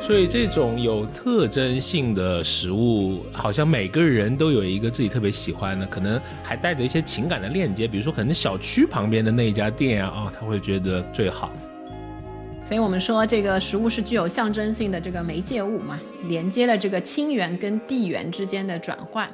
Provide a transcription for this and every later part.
所以这种有特征性的食物，好像每个人都有一个自己特别喜欢的，可能还带着一些情感的链接。比如说，可能小区旁边的那一家店啊，啊，他会觉得最好。所以我们说，这个食物是具有象征性的这个媒介物嘛，连接了这个亲缘跟地缘之间的转换。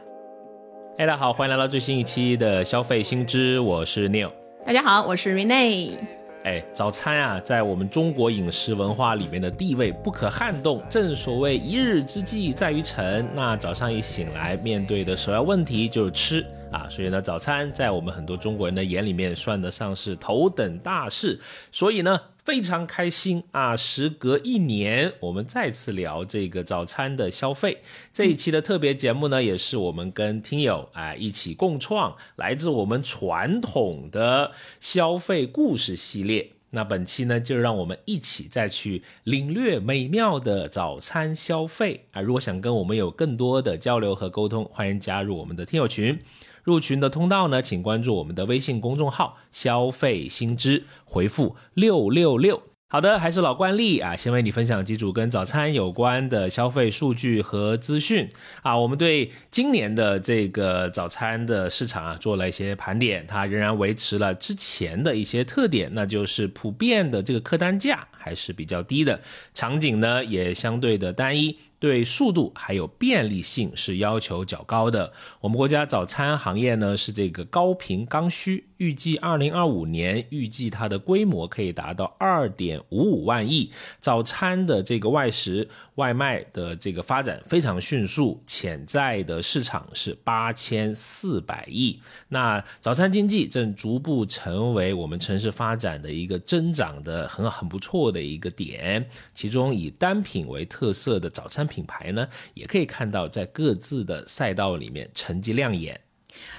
哎，大家好，欢迎来到最新一期的消费新知，我是 Neil。大家好，我是 Rene。哎，早餐啊，在我们中国饮食文化里面的地位不可撼动。正所谓一日之计在于晨，那早上一醒来，面对的首要问题就是吃啊。所以呢，早餐在我们很多中国人的眼里面算得上是头等大事。所以呢。非常开心啊！时隔一年，我们再次聊这个早餐的消费。这一期的特别节目呢，也是我们跟听友啊一起共创，来自我们传统的消费故事系列。那本期呢，就让我们一起再去领略美妙的早餐消费啊！如果想跟我们有更多的交流和沟通，欢迎加入我们的听友群。入群的通道呢，请关注我们的微信公众号“消费新知”，回复六六六。好的，还是老惯例啊，先为你分享几组跟早餐有关的消费数据和资讯啊。我们对今年的这个早餐的市场啊做了一些盘点，它仍然维持了之前的一些特点，那就是普遍的这个客单价还是比较低的，场景呢也相对的单一。对速度还有便利性是要求较高的。我们国家早餐行业呢是这个高频刚需，预计二零二五年预计它的规模可以达到二点五五万亿。早餐的这个外食外卖的这个发展非常迅速，潜在的市场是八千四百亿。那早餐经济正逐步成为我们城市发展的一个增长的很很不错的一个点。其中以单品为特色的早餐。品牌呢，也可以看到在各自的赛道里面成绩亮眼。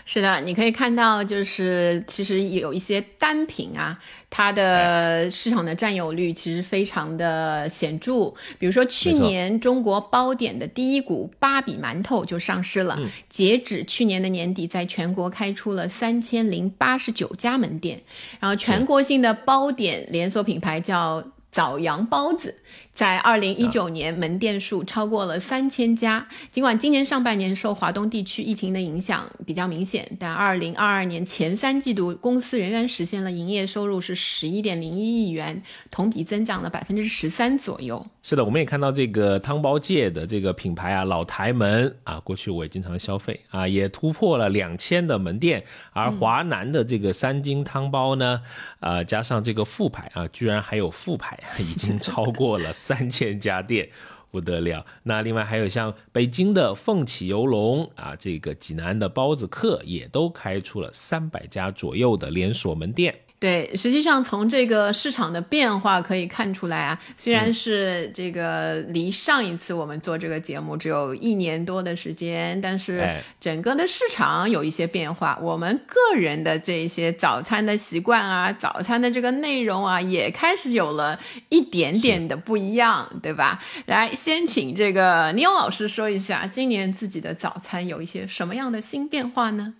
是的，你可以看到，就是其实有一些单品啊，它的市场的占有率其实非常的显著。比如说去年中国包点的第一股芭比馒头就上市了，截止去年的年底，在全国开出了三千零八十九家门店。然后全国性的包点连锁品牌叫枣阳包子。在二零一九年，门店数超过了三千家。尽管今年上半年受华东地区疫情的影响比较明显，但二零二二年前三季度，公司仍然实现了营业收入是十一点零一亿元，同比增长了百分之十三左右。是的，我们也看到这个汤包界的这个品牌啊，老台门啊，过去我也经常消费啊，也突破了两千的门店。而华南的这个三金汤包呢，啊，加上这个副牌啊，居然还有副牌，已经超过了。三千家店不得了，那另外还有像北京的凤起游龙啊，这个济南的包子客也都开出了三百家左右的连锁门店。对，实际上从这个市场的变化可以看出来啊，虽然是这个离上一次我们做这个节目只有一年多的时间，但是整个的市场有一些变化，我们个人的这些早餐的习惯啊，早餐的这个内容啊，也开始有了一点点的不一样，对吧？来，先请这个倪勇老师说一下，今年自己的早餐有一些什么样的新变化呢？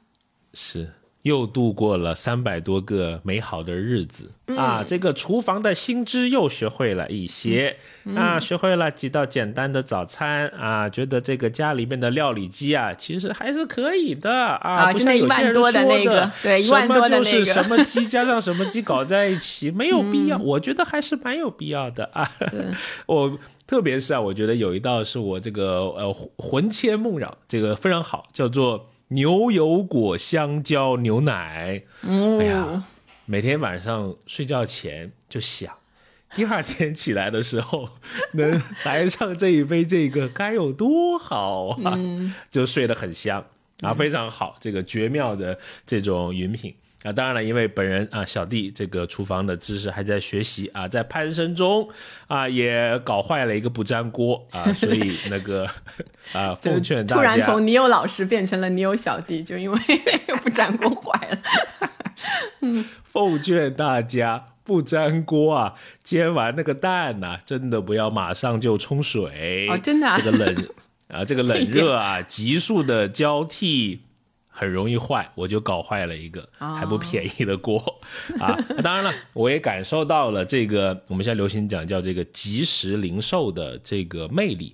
是。又度过了三百多个美好的日子啊！这个厨房的新知又学会了一些啊，学会了几道简单的早餐啊，觉得这个家里面的料理机啊，其实还是可以的啊，不像有些人说的，对，一万多的那个，什么就是什么机加上什么鸡搞在一起，没有必要。我觉得还是蛮有必要的啊。我特别是啊，我觉得有一道是我这个呃魂牵梦绕，这个非常好，叫做。牛油果香蕉牛奶，哎呀，每天晚上睡觉前就想，第二天起来的时候能来上这一杯这个该有多好啊！就睡得很香啊，非常好，这个绝妙的这种饮品。啊，当然了，因为本人啊，小弟这个厨房的知识还在学习啊，在攀升中啊，也搞坏了一个不粘锅啊，所以 那个啊，奉劝大家，突然从你有老师变成了你有小弟，就因为 不粘锅坏了。嗯，奉劝大家不粘锅啊，煎完那个蛋呐，真的不要马上就冲水哦，真的，这个冷啊，这个冷热啊，急速的交替。很容易坏，我就搞坏了一个还不便宜的锅 啊！当然了，我也感受到了这个我们现在流行讲叫这个即时零售的这个魅力。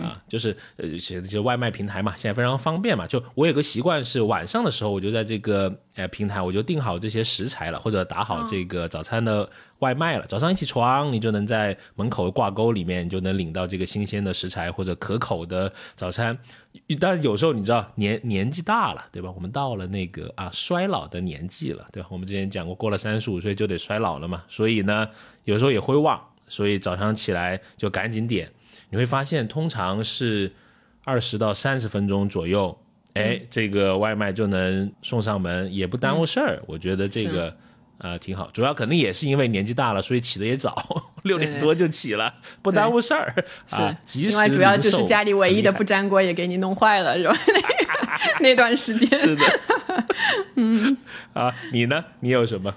啊，就是呃，写这些外卖平台嘛，现在非常方便嘛。就我有个习惯是晚上的时候，我就在这个呃平台，我就订好这些食材了，或者打好这个早餐的外卖了。早上一起床，你就能在门口挂钩里面，你就能领到这个新鲜的食材或者可口的早餐。但有时候你知道年年纪大了，对吧？我们到了那个啊衰老的年纪了，对吧？我们之前讲过，过了三十五岁就得衰老了嘛。所以呢，有时候也会忘，所以早上起来就赶紧点。你会发现，通常是二十到三十分钟左右，哎，这个外卖就能送上门，也不耽误事儿。我觉得这个呃挺好，主要可能也是因为年纪大了，所以起的也早，六点多就起了，不耽误事儿啊。另外，主要就是家里唯一的不粘锅也给你弄坏了，是吧？那段时间是的，嗯 啊，你呢？你有什么？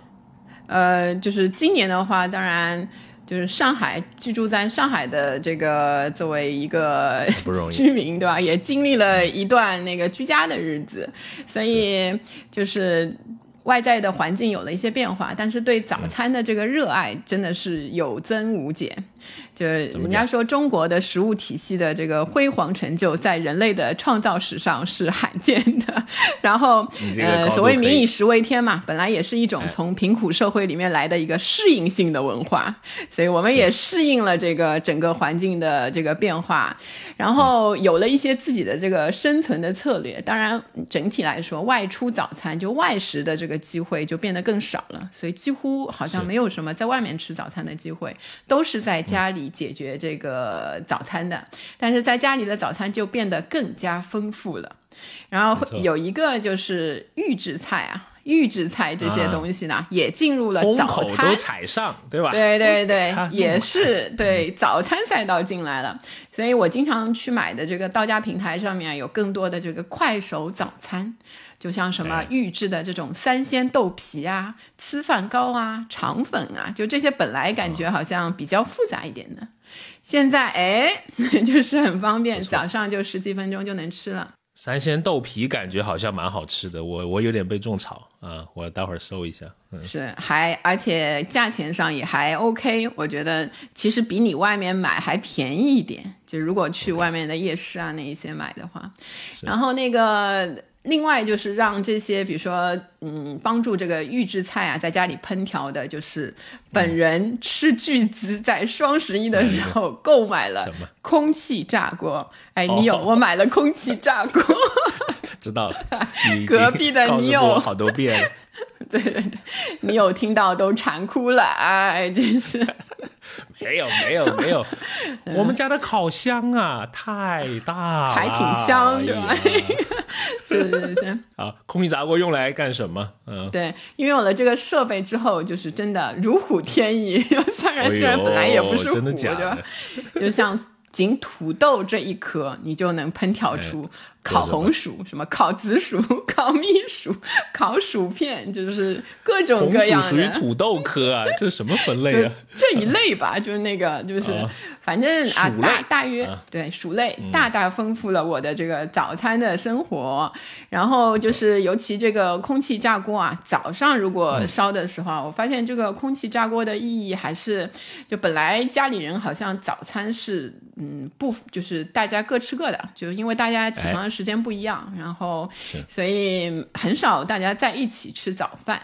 呃，就是今年的话，当然。就是上海居住在上海的这个作为一个 居民，对吧？也经历了一段那个居家的日子，所以就是外在的环境有了一些变化，但是对早餐的这个热爱真的是有增无减。就是人家说中国的食物体系的这个辉煌成就，在人类的创造史上是罕见的。然后，呃，所谓“民以食为天”嘛，本来也是一种从贫苦社会里面来的一个适应性的文化，所以我们也适应了这个整个环境的这个变化，然后有了一些自己的这个生存的策略。当然，整体来说，外出早餐就外食的这个机会就变得更少了，所以几乎好像没有什么在外面吃早餐的机会，都是在家里。解决这个早餐的，但是在家里的早餐就变得更加丰富了。然后有一个就是预制菜啊，预制菜这些东西呢，也进入了早餐都踩上，对吧？对对对，也是对早餐赛道进来了。所以我经常去买的这个到家平台上面有更多的这个快手早餐。就像什么预制的这种三鲜豆皮啊、粢饭糕啊、肠粉啊，就这些本来感觉好像比较复杂一点的，现在哎，就是很方便，早上就十几分钟就能吃了。三鲜豆皮感觉好像蛮好吃的，我我有点被种草啊，我待会儿搜一下。是，还而且价钱上也还 OK，我觉得其实比你外面买还便宜一点，就如果去外面的夜市啊那一些买的话，然后那个。另外就是让这些，比如说，嗯，帮助这个预制菜啊，在家里烹调的，就是本人斥巨资在双十一的时候购买了空气炸锅。哎，你有？我买了空气炸锅。知道了。隔壁的你有好多遍。对对对，你有听到都馋哭了，哎，真是。没有没有没 有，我们家的烤箱啊太大，还挺香，对吧？是是是。啊，空气炸锅用来干什么？嗯，对，因为有了这个设备之后，就是真的如虎添翼。虽然虽然本来也不是虎，对吧？就像仅土豆这一颗，你就能烹调出。烤红薯，什么烤紫薯、烤蜜薯、烤薯片，就是各种各样的。属 于土豆科啊，这是什么分类啊？这一类吧，就是那个，就是反正啊，大大约对薯类，大大丰富了我的这个早餐的生活。然后就是尤其这个空气炸锅啊，早上如果烧的时候，我发现这个空气炸锅的意义还是，就本来家里人好像早餐是嗯不，就是大家各吃各的，就是因为大家起床的。时间不一样，然后所以很少大家在一起吃早饭。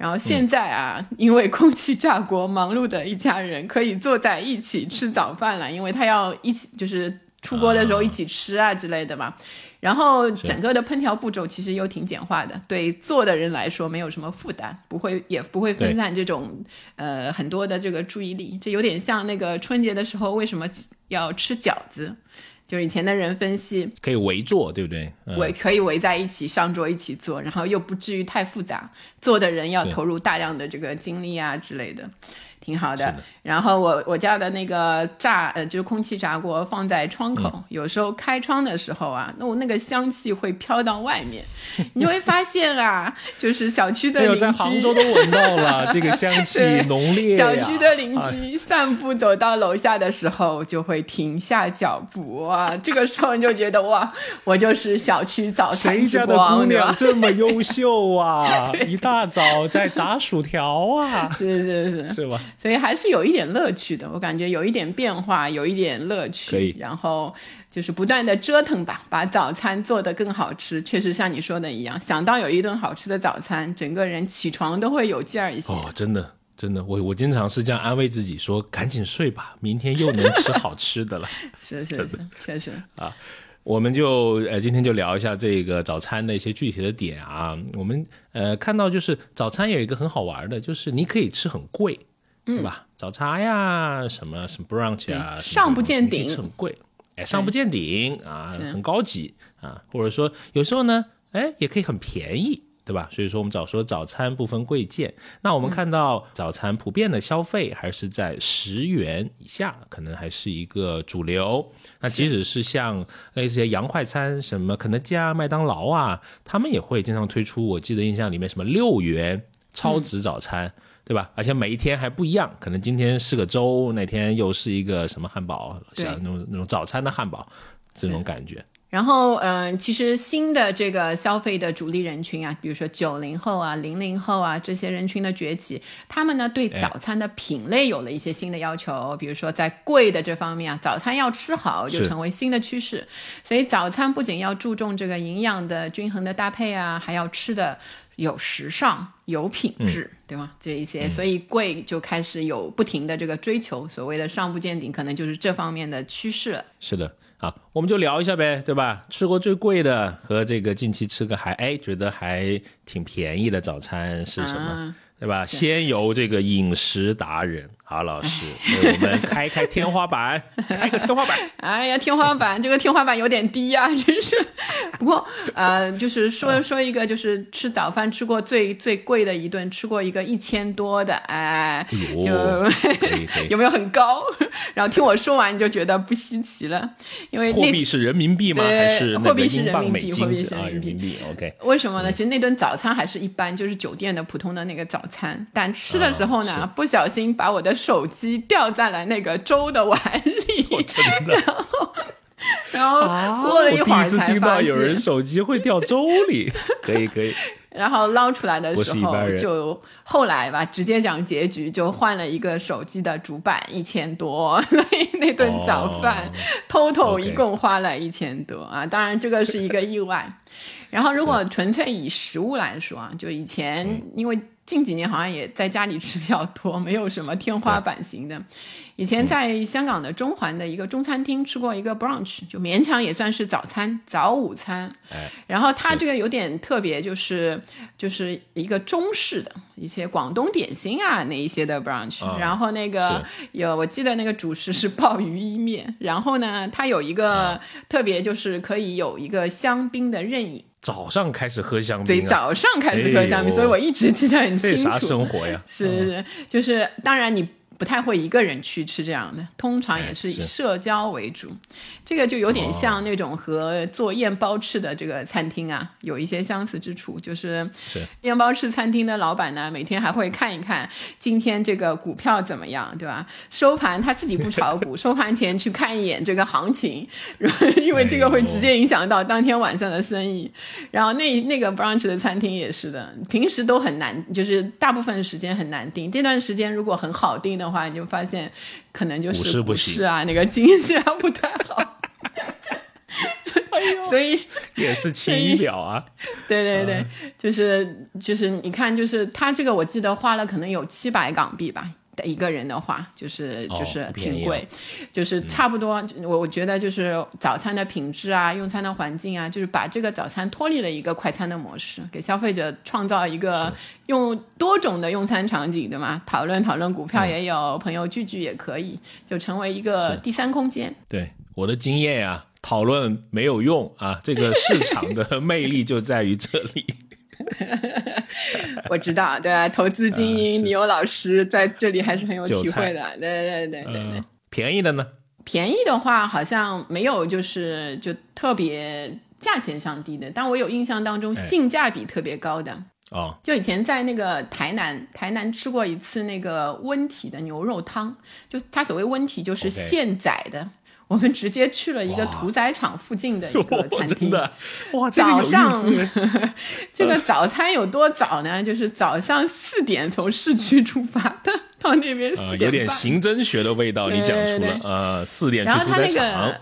然后现在啊，因为空气炸锅，忙碌的一家人可以坐在一起吃早饭了，因为他要一起就是出锅的时候一起吃啊之类的嘛。然后整个的烹调步骤其实又挺简化的，对做的人来说没有什么负担，不会也不会分散这种呃很多的这个注意力。这有点像那个春节的时候为什么要吃饺子。就是以前的人分析，可以围坐，对不对？围可以围在一起上桌一起做，然后又不至于太复杂。做的人要投入大量的这个精力啊之类的。挺好的。的然后我我家的那个炸呃就是空气炸锅放在窗口，嗯有时候开窗的时候啊，那我那个香气会飘到外面，你就会发现啊，就是小区的邻居。在杭州都闻到了 这个香气浓烈呀小区的邻啊居散步走到楼下的时候，就会停下脚步啊，这个时候你就觉得哇，我就是小区早餐之谁家的姑光，对吧娘？这么优秀啊？一大早在炸薯条啊，是是是，是吧？所以还是有一点乐趣的，我感觉有一点变化，有一点乐趣。可以然后就是不断的折腾吧，把早餐做得更好吃。确实像你说的一样，想到有一顿好吃的早餐，整个人起床都会有劲儿一些。哦，真的。真的，我我经常是这样安慰自己说：“赶紧睡吧，明天又能吃好吃的了。是是是，确实啊。”我们就呃今天就聊一下这个早餐的一些具体的点啊。我们呃看到就是早餐有一个很好玩的，就是你可以吃很贵，对吧？早茶呀，什么什么 brunch 啊，上不见顶很贵，哎，上不见顶啊，很高级啊，或者说有时候呢，哎，也可以很便宜。对吧？所以说我们早说早餐不分贵贱。那我们看到早餐普遍的消费还是在十元以下，可能还是一个主流。那即使是像类似些洋快餐，什么肯德基啊、麦当劳啊，他们也会经常推出。我记得印象里面什么六元超值早餐。对吧？而且每一天还不一样，可能今天是个粥，那天又是一个什么汉堡，像那种那种早餐的汉堡，这种感觉。然后，嗯、其实新的这个消费的主力人群啊，比如说九零后啊、零零后啊这些人群的崛起，他们呢对早餐的品类有了一些新的要求，比如说在贵的这方面啊，早餐要吃好就成为新的趋势。所以早餐不仅要注重这个营养的均衡的搭配啊，还要吃的有时尚、有品质，对吗？这一些，所以贵就开始有不停的这个追求，所谓的上不见顶，可能就是这方面的趋势了。是的，啊，我们就聊一下呗，对吧？吃过最贵的和这个近期吃个还哎觉得还挺便宜的早餐是什么？啊对吧？先由这个饮食达人郝老师 为我们开开天花板，开个天花板。哎呀，天花板这个天花板有点低呀、真是。不过呃，就是说说一个，就是吃早饭吃过最最贵的一顿，吃过一个一千多的，哎，就有没有很高？然后听我说完你就觉得不稀奇了，因为货币是人民币吗？还是货币是、人民币货币是啊？人民币人民币。OK，为什么呢？其实那顿早餐还是一般，就是酒店的普通的那个早餐。但吃的时候呢，啊不小心把我的手机掉在了那个粥的碗里，我 真的。然后啊，过了一会儿我第一次听才发现，到有人手机会掉粥里，可以可以。然后捞出来的时候就后来吧，直接讲结局，就换了一个手机的主板一千多，所以那顿早饭、哦 total 一共花了一千多啊。当然这个是一个意外。然后如果纯粹以食物来说啊，就以前嗯。因为近几年好像也在家里吃比较多，没有什么天花 板型的。以前在香港的中环的一个中餐厅吃过一个 brunch，就勉强也算是早餐、早午餐。哎，然后它这个有点特别，就是就是一个中式的一些广东点心啊那一些的 brunch，、啊然后那个有我记得那个主食是鲍鱼意面，然后呢它有一个啊。特别就是可以有一个香槟的任饮，早上开始喝香所以槟啊，早上开始喝香槟，哎所以我一直记得很清楚。这啥生活呀？是是，就是当然你不太会一个人去吃这样的，通常也是以社交为主。这个就有点像那种和做燕包翅的这个餐厅啊，有一些相似之处。就是是宴包翅餐厅的老板呢，每天还会看一看今天这个股票怎么样，对吧？收盘他自己不炒股，收盘前去看一眼这个行情，因为这个会直接影响到当天晚上的生意。然后那那个 brunch 的餐厅也是的，平时都很难，就是大部分时间很难订。这段时间如果很好订的话，你就发现可能就是不是啊，那个经济啊不太好。所以，也是轻一表啊。对对对，就是就是，你看，就是他这个，我记得花了可能有七百港币吧。一个人的话，就是哦就是挺贵，就是差不多。我我觉得就是早餐的品质啊，用餐的环境啊，就是把这个早餐脱离了一个快餐的模式，给消费者创造一个用多种的用餐场景，对吗？讨论讨论股票也有，朋友聚聚也可以，就成为一个第三空间。对我的经验呀、讨论没有用啊，这个市场的 魅力就在于这里。我知道，对吧？投资精英，你有老师在这里，还是很有体会的。对对对对对。便宜的呢？便宜的话，好像没有，就是就特别价钱上低的。但我有印象当中，性价比特别高的。哦。就以前在那个台南，台南吃过一次那个温体的牛肉汤。就它所谓温体，就是现宰的。我们直接去了一个屠宰场附近的一个餐厅，哇，早上 这个早餐有多早呢？就是早上四点从市区出发的，到那边四点有点刑侦学的味道，你讲出了呃，四点去屠宰场，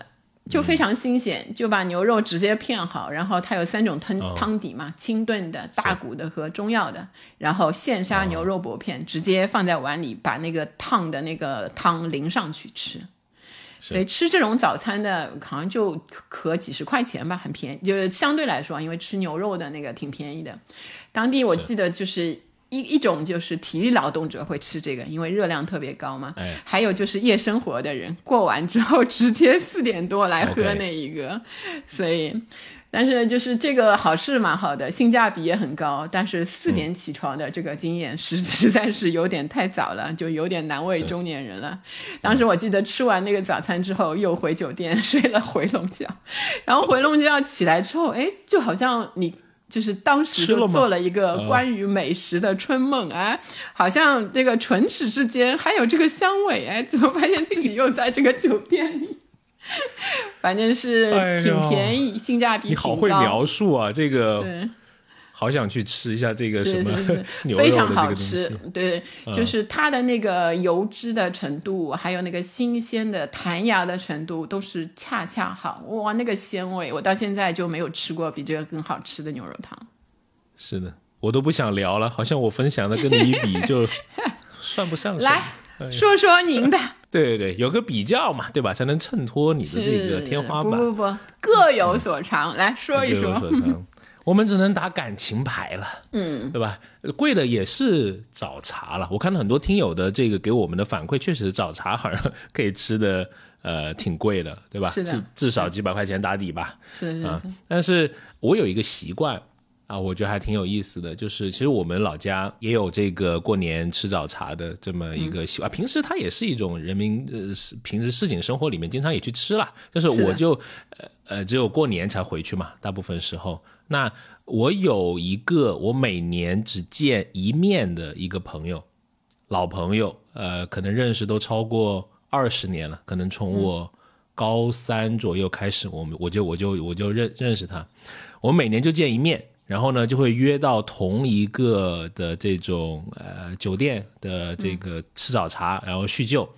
就非常新鲜，就把牛肉直接片好，然后它有三种汤汤底嘛，清炖的、大骨的和中药的，然后现杀牛肉薄片，直接放在碗里，把那个烫的那个汤淋上去吃。所以吃这种早餐的，好像就可几十块钱吧，很便宜，就是相对来说，因为吃牛肉的那个挺便宜的。当地我记得就是一一种就是体力劳动者会吃这个，因为热量特别高嘛。哎，还有就是夜生活的人，过完之后直接四点多来喝那一个，所以。但是就是这个好是蛮好的，性价比也很高。但是四点起床的这个经验实实在是有点太早了，就有点难为中年人了。当时我记得吃完那个早餐之后，又回酒店睡了回笼觉，然后回笼觉起来之后，哎，就好像你就是当时就做了一个关于美食的春梦，哎，好像这个唇齿之间还有这个香味，哎，怎么发现自己又在这个酒店里？反正是挺便宜，性价比你好会描述啊，这个好想去吃一下这个什么 牛肉非常好吃，对，就是它的那个油脂的程度，还有那个新鲜的弹牙的程度，都是恰恰好。哇，那个鲜味，我到现在就没有吃过比这个更好吃的牛肉汤。是的，我都不想聊了，好像我分享的跟你一比就 算不上。来说说您的。对对对，有个比较嘛，对吧？才能衬托你的这个天花板。不不不，各有所长，来说一说。我们只能打感情牌了，嗯，对吧？贵的也是早茶了。我看到很多听友的这个给我们的反馈，确实早茶好像可以吃的，呃，挺贵的，对吧？至至少几百块钱打底吧。是是。但是我有一个习惯。啊，我觉得还挺有意思的，就是其实我们老家也有这个过年吃早茶的这么一个习惯。平时它也是一种人民呃平时市井生活里面经常也去吃了，就是我就呃呃只有过年才回去嘛，大部分时候。那我有一个我每年只见一面的一个朋友，老朋友，呃，可能认识都超过二十年了，可能从我高三左右开始，我们我就我就我就认认识他，我每年就见一面。然后呢，就会约到同一个的这种呃酒店的这个吃早茶，然后叙旧，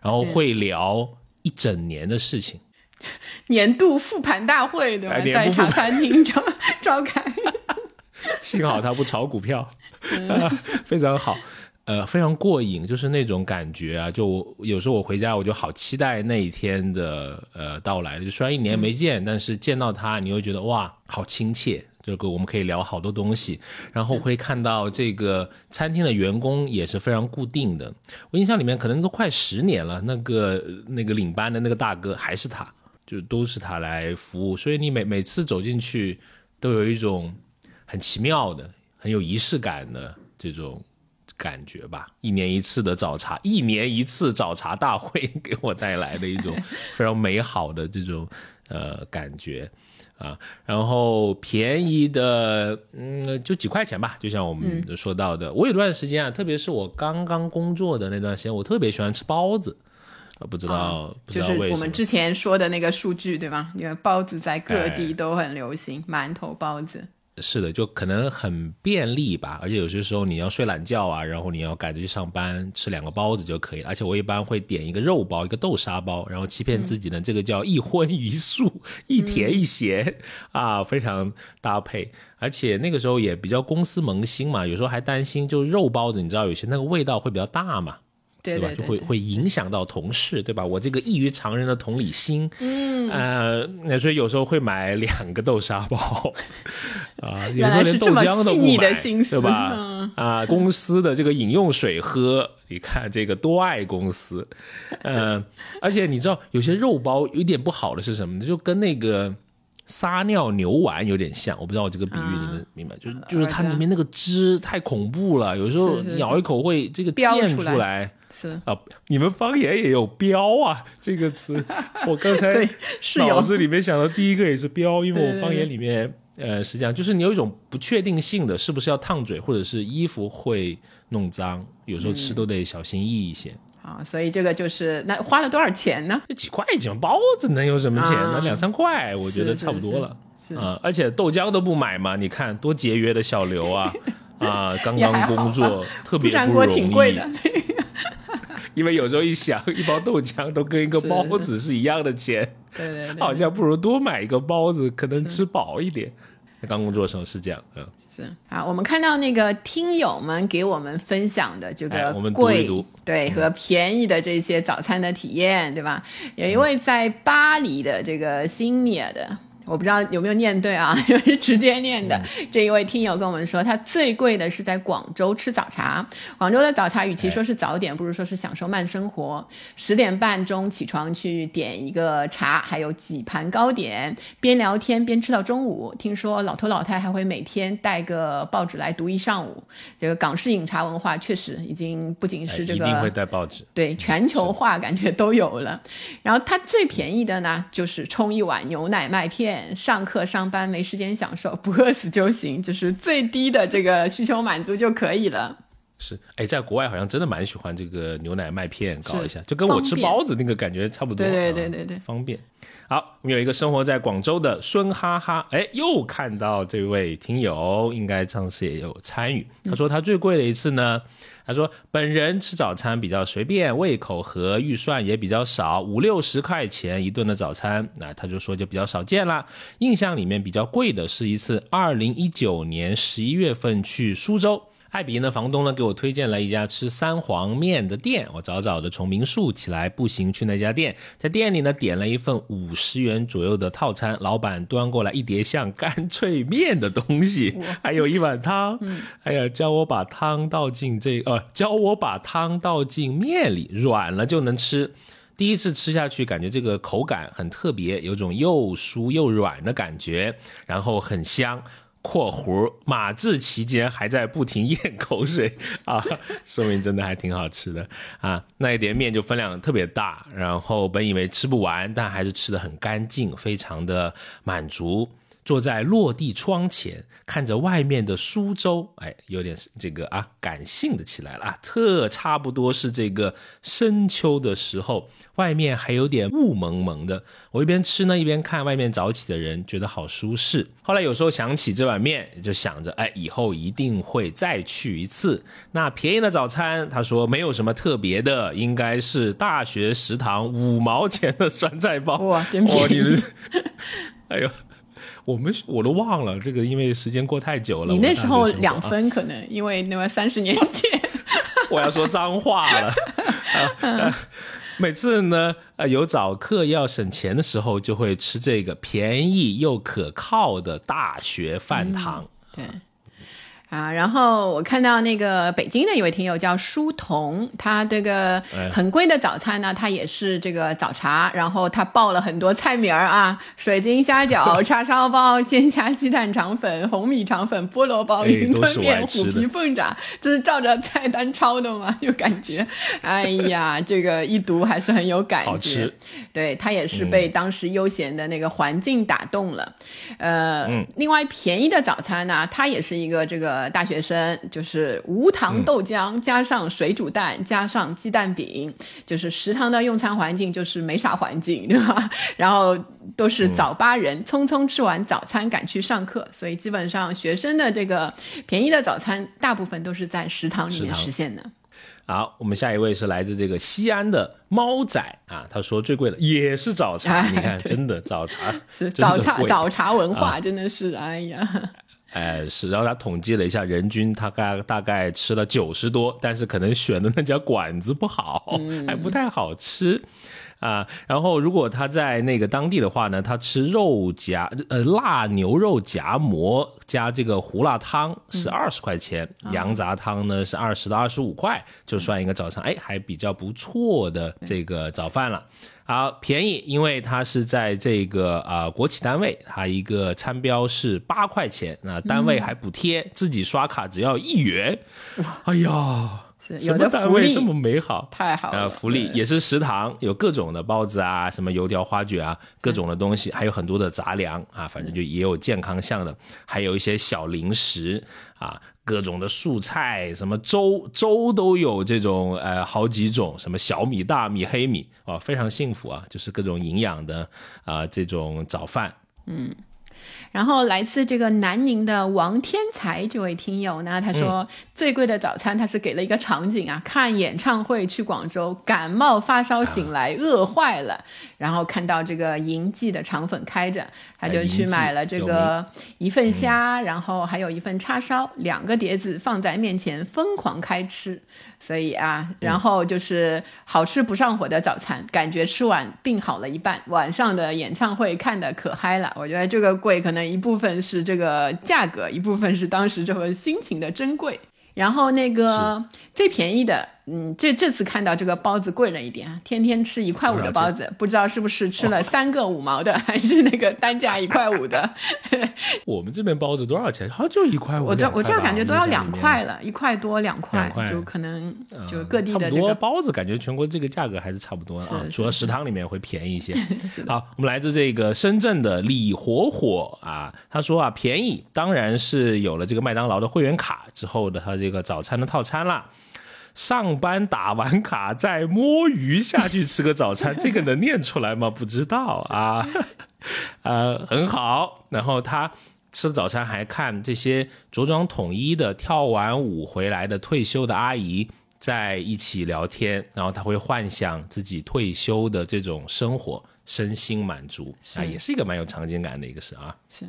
然后会聊一整年的事情。年度复盘大会对吧？在茶餐厅召召开。幸好他不炒股票，非常好，呃，非常过瘾，就是那种感觉啊。就有时候我回家，我就好期待那一天的呃到来。就虽然一年没见，但是见到他，你会觉得哇，好亲切。这个我们可以聊好多东西，然后会看到这个餐厅的员工也是非常固定的。我印象里面可能都快十年了，那个那个领班的那个大哥还是他，就都是他来服务。所以你每每次走进去，都有一种很奇妙的、很有仪式感的这种感觉吧。一年一次的早茶，一年一次早茶大会，给我带来的一种非常美好的这种呃感觉。啊，然后便宜的，嗯，就几块钱吧。就像我们说到的，我有段时间啊，特别是我刚刚工作的那段时间，我特别喜欢吃包子，不知道不知道为什么。我们之前说的那个数据对吗？因为包子在各地都很流行，馒头包子。是的，就可能很便利吧，而且有些时候你要睡懒觉啊，然后你要赶着去上班，吃两个包子就可以了。而且我一般会点一个肉包，一个豆沙包，然后欺骗自己呢，这个叫一荤一素，一甜一咸啊，非常搭配。而且那个时候也比较公司萌新嘛，有时候还担心，就肉包子，你知道有些那个味道会比较大嘛。对吧？就会会影响到同事，对吧？我这个异于常人的同理心，嗯，呃，那所以有时候会买两个豆沙包，啊，有时候连豆浆都不买，对吧？啊，公司的这个饮用水喝，你看这个多爱公司，嗯，而且你知道有些肉包有一点不好的是什么？就跟那个。撒尿牛丸有点像，我不知道我这个比喻你们明白？就是就是它里面那个汁太恐怖了，有时候咬一口会这个溅出来。是啊，你们方言也有“标”啊这个词，我刚才脑子里面想到第一个也是“标”，因为我方言里面呃，实际上就是你有一种不确定性的，是不是要烫嘴，或者是衣服会弄脏，有时候吃都得小心翼翼一些。啊，所以这个就是那花了多少钱呢？几块钱包子能有什么钱呢？两三块，我觉得差不多了。啊，而且豆浆都不买嘛，你看多节约的小刘啊啊！刚刚工作特别不容易。因为有时候一想，一包豆浆都跟一个包子是一样的钱，对对，好像不如多买一个包子，可能吃饱一点。刚工作的时候是这样，嗯，是啊，我们看到那个听友们给我们分享的这个贵对和便宜的这些早餐的体验，对吧？有一位在巴黎的这个新米尔的。我不知道有没有念对啊，因为是直接念的。这一位听友跟我们说，他最贵的是在广州吃早茶。广州的早茶与其说是早点，不如说是享受慢生活。十点半钟起床去点一个茶，还有几盘糕点，边聊天边吃到中午。听说老头老太还会每天带个报纸来读一上午。这个港式饮茶文化确实已经不仅是这个，一定会带报纸，对全球化感觉都有了。然后它最便宜的呢，就是冲一碗牛奶麦片。上课上班没时间享受，不饿死就行，就是最低的这个需求满足就可以了。是，哎，在国外好像真的蛮喜欢这个牛奶麦片，搞一下，就跟我吃包子那个感觉差不多。对对对对对，方便。好，我们有一个生活在广州的孙哈哈，哎，又看到这位听友，应该上次也有参与。他说他最贵的一次呢。他说：“本人吃早餐比较随便，胃口和预算也比较少，五六十块钱一顿的早餐，那他就说就比较少见了。印象里面比较贵的是一次二零一九年十一月份去苏州。”艾比呢？房东呢给我推荐了一家吃三黄面的店，我早早的从民宿起来步行去那家店，在店里呢点了一份五十元左右的套餐，老板端过来一碟像干脆面的东西，还有一碗汤，哎呀，教我把汤倒进这呃，教我把汤倒进面里，软了就能吃。第一次吃下去，感觉这个口感很特别，有种又酥又软的感觉，然后很香。括弧马志奇竟然还在不停咽口水啊，说明真的还挺好吃的啊！那一碟面就分量特别大，然后本以为吃不完，但还是吃的很干净，非常的满足。坐在落地窗前，看着外面的苏州，哎，有点这个啊，感性的起来了啊。特差不多是这个深秋的时候，外面还有点雾蒙蒙的。我一边吃呢，一边看外面早起的人，觉得好舒适。后来有时候想起这碗面，就想着，哎，以后一定会再去一次。那便宜的早餐，他说没有什么特别的，应该是大学食堂五毛钱的酸菜包。哇，真便宜！哎呦。我们我都忘了这个，因为时间过太久了。你那时候两分可能，因为那么三十年前，我要说脏话了。每次呢，呃，有早课要省钱的时候，就会吃这个便宜又可靠的大学饭堂。对。啊，然后我看到那个北京的一位听友叫书童，他这个很贵的早餐呢，他也是这个早茶，然后他报了很多菜名儿啊，水晶虾饺、叉烧包、鲜虾鸡蛋肠粉、红米肠粉、菠萝包、云吞面、虎皮凤爪，这是照着菜单抄的吗？就感觉，哎呀，这个一读还是很有感觉。对他也是被当时悠闲的那个环境打动了。呃，另外便宜的早餐呢，它也是一个这个。大学生就是无糖豆浆加上水煮蛋加上鸡蛋饼，就是食堂的用餐环境就是没啥环境，对吧？然后都是早八人，匆匆吃完早餐赶去上课，所以基本上学生的这个便宜的早餐大部分都是在食堂里面实现的。好，我们下一位是来自这个西安的猫仔啊，他说最贵的也是早茶，你看真的早茶是早茶早茶文化真的是哎呀。哎，是，然后他统计了一下，人均大概大概吃了九十多，但是可能选的那家馆子不好，还不太好吃。啊。然后如果他在那个当地的话呢，他吃肉夹呃辣牛肉夹馍加这个胡辣汤是二十块钱，羊杂汤呢是二十到二十五块，就算一个早餐，哎，还比较不错的这个早饭了。好便宜，因为它是在这个啊国企单位，它一个餐标是八块钱，那单位还补贴，自己刷卡只要一元。哎呀，什么单位这么美好？太好了！福利也是食堂，有各种的包子啊，什么油条、花卷啊，各种的东西，还有很多的杂粮啊，反正就也有健康项的，还有一些小零食啊。各种的素菜，什么粥粥都有这种，呃，好几种，什么小米、大米、黑米，啊，非常幸福啊，就是各种营养的啊，这种早饭，嗯。然后来自这个南宁的王天才这位听友呢，他说最贵的早餐他是给了一个场景啊，看演唱会去广州，感冒发烧醒来饿坏了，然后看到这个银记的肠粉开着，他就去买了这个一份虾，然后还有一份叉烧，两个碟子放在面前疯狂开吃。所以啊，然后就是好吃不上火的早餐，感觉吃完病好了一半。晚上的演唱会看的可嗨了，我觉得这个贵可能一部分是这个价格，一部分是当时这份心情的珍贵。然后那个最便宜的。嗯，这这次看到这个包子贵了一点，天天吃一块五的包子，不知道是不是吃了三个五毛的，还是那个单价一块五的。我们这边包子多少钱？好像就一块五。我这我这感觉都要两块了，一块多两块，就可能就各地的这个包子，感觉全国这个价格还是差不多啊，除了食堂里面会便宜一些。好，我们来自这个深圳的李火火啊，他说啊，便宜当然是有了这个麦当劳的会员卡之后的他这个早餐的套餐啦。上班打完卡再摸鱼下去吃个早餐，这个能念出来吗？不知道啊，呃，很好。然后他吃早餐还看这些着装统一的跳完舞回来的退休的阿姨在一起聊天，然后他会幻想自己退休的这种生活，身心满足啊，也是一个蛮有场景感的一个事啊。是。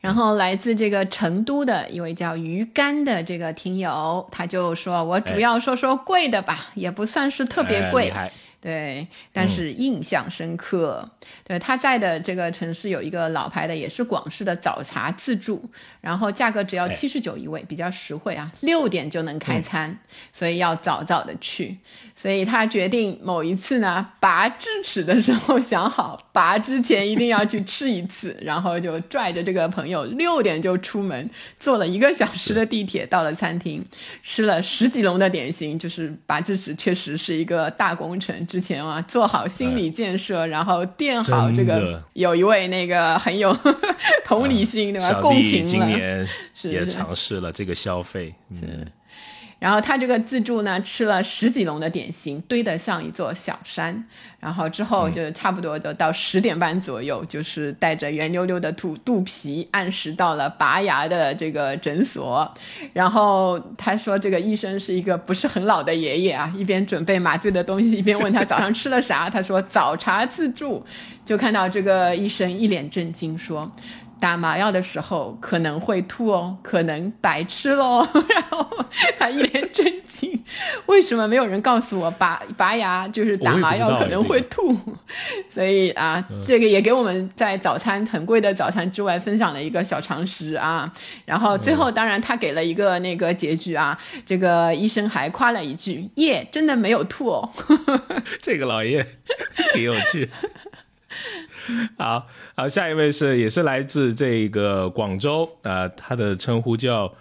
然后来自这个成都的一位叫鱼干的这个听友，他就说：“我主要说说贵的吧，也不算是特别贵。”对，但是印象深刻。对，他在的这个城市有一个老牌的，也是广式的早茶自助，然后价格只要七十九一位，比较实惠啊。六点就能开餐，所以要早早的去。所以他决定某一次呢，拔智齿的时候想好，拔之前一定要去吃一次，然后就拽着这个朋友六点就出门，坐了一个小时的地铁到了餐厅，吃了十几笼的点心。就是拔智齿确实是一个大工程。之前啊，做好心理建设，然后垫好这个。有一位那个很有 同理心，对吧？共情了。今年也尝试了这个消费。是。然后他这个自助呢，吃了十几笼的点心，堆得像一座小山。然后之后就差不多就到十点半左右，就是带着圆溜溜的肚肚皮，按时到了拔牙的这个诊所。然后他说，这个医生是一个不是很老的爷爷啊，一边准备麻醉的东西，一边问他早上吃了啥。他说早茶自助，就看到这个医生一脸震惊说。打麻药的时候可能会吐哦，可能白吃喽。然后他一脸震惊，为什么没有人告诉我拔拔牙就是打麻药可能会吐？所以啊，这个也给我们在早餐很贵的早餐之外分享了一个小常识啊。然后最后当然他给了一个那个结局啊，这个医生还夸了一句：“耶，真的没有吐哦。” 这个老爷挺有趣。好好，下一位是也是来自这个广州啊，他的称呼叫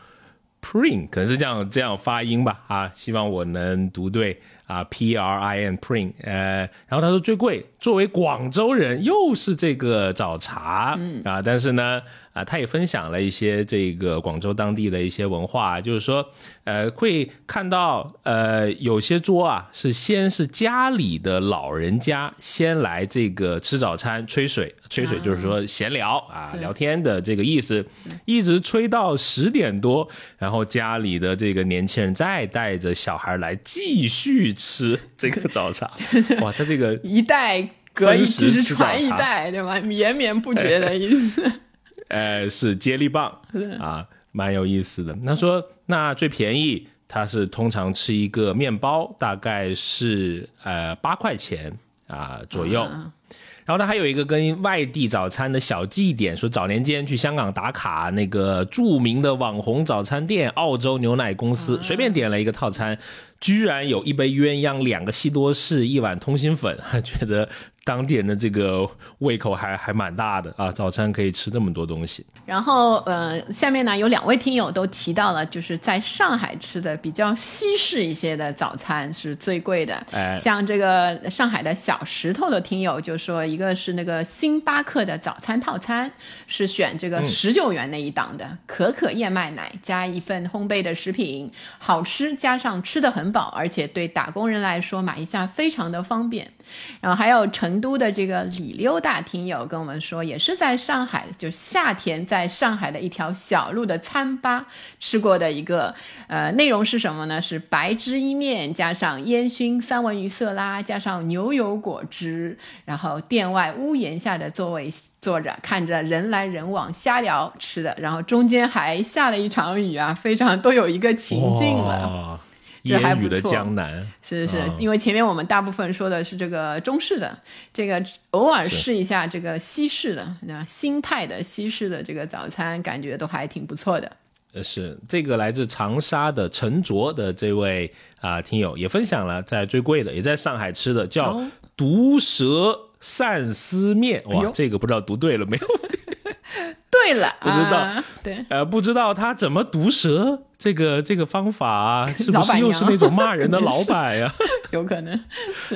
Prin，可能是这样这样发音吧啊，希望我能读对啊，P R I N Prin，呃，然后他说最贵，作为广州人又是这个早茶啊，但是呢。啊，他也分享了一些这个广州当地的一些文化，就是说，呃，会看到呃有些桌啊是先是家里的老人家先来这个吃早餐吹水，吹水就是说闲聊啊聊天的这个意思，一直吹到十点多，然后家里的这个年轻人再带着小孩来继续吃这个早茶，哇，他这个一代隔一直传一代，对吧？绵绵不绝的意思。呃，是接力棒 啊，蛮有意思的。他说，那最便宜，他是通常吃一个面包，大概是呃八块钱，啊左右。然后他还有一个跟外地早餐的小记点，说早年间去香港打卡那个著名的网红早餐店澳洲牛奶公司，随便点了一个套餐，居然有一杯鸳鸯、两个西多士、一碗通心粉，觉得。当地人的这个胃口还还蛮大的啊，早餐可以吃那么多东西。然后呃，下面呢有两位听友都提到了，就是在上海吃的比较西式一些的早餐是最贵的。哎，像这个上海的小石头的听友就说，一个是那个星巴克的早餐套餐，是选这个十九元那一档的，可可燕麦奶加一份烘焙的食品，好吃加上吃的很而且对打工人来说买一下非常的方便。然后还有成都的这个李溜大听友跟我们说，也是在上海，就夏天在上海的一条小路的餐吧吃过的一个，呃，内容是什么呢？是白汁意面加上烟熏三文鱼色拉，加上牛油果汁，然后店外屋檐下的座位坐着，看着人来人往瞎聊吃的，然后中间还下了一场雨啊，非常都有一个情境了。烟雨的江南。是是，因为前面我们大部分说的是这个中式的，这个偶尔试一下这个西式的，那新派的西式的这个早餐，感觉都还挺不错的。呃，是这个来自长沙的陈卓的这位啊听友也分享了，在最贵的，也在上海吃的，叫毒蛇鳝丝面。哇，这个不知道读对了没有？对了，不知道，对，呃，不知道他怎么毒舌，这个这个方法啊，是不是 又是那种骂人的老板呀？有可能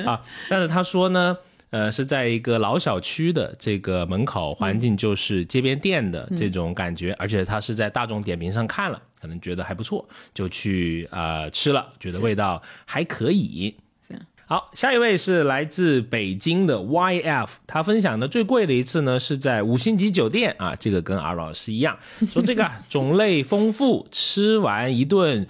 啊，但是他说呢，呃，是在一个老小区的这个门口，环境就是街边店的这种感觉，而且他是在大众点评上看了，可能觉得还不错，就去啊吃了，觉得味道还可以。好，下一位是来自北京的 YF，他分享的最贵的一次呢，是在五星级酒店啊，这个跟阿老师一样，说这个种类丰富，吃完一顿。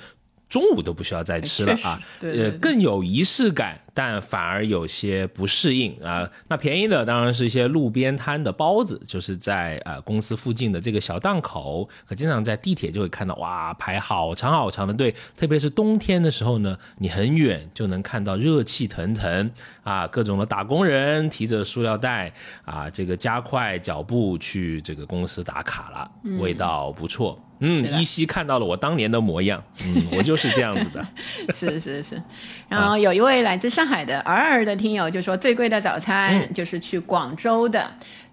中午都不需要再吃了啊，呃，更有仪式感，但反而有些不适应啊。那便宜的当然是一些路边摊的包子，就是在呃公司附近的这个小档口，可经常在地铁就会看到，哇，排好长好长的队。特别是冬天的时候呢，你很远就能看到热气腾腾啊，各种的打工人提着塑料袋啊，这个加快脚步去这个公司打卡了，味道不错。嗯，依稀看到了我当年的模样。嗯，我就是这样子的。是 是是。然后有一位来自上海的尔尔的听友就说，最贵的早餐就是去广州的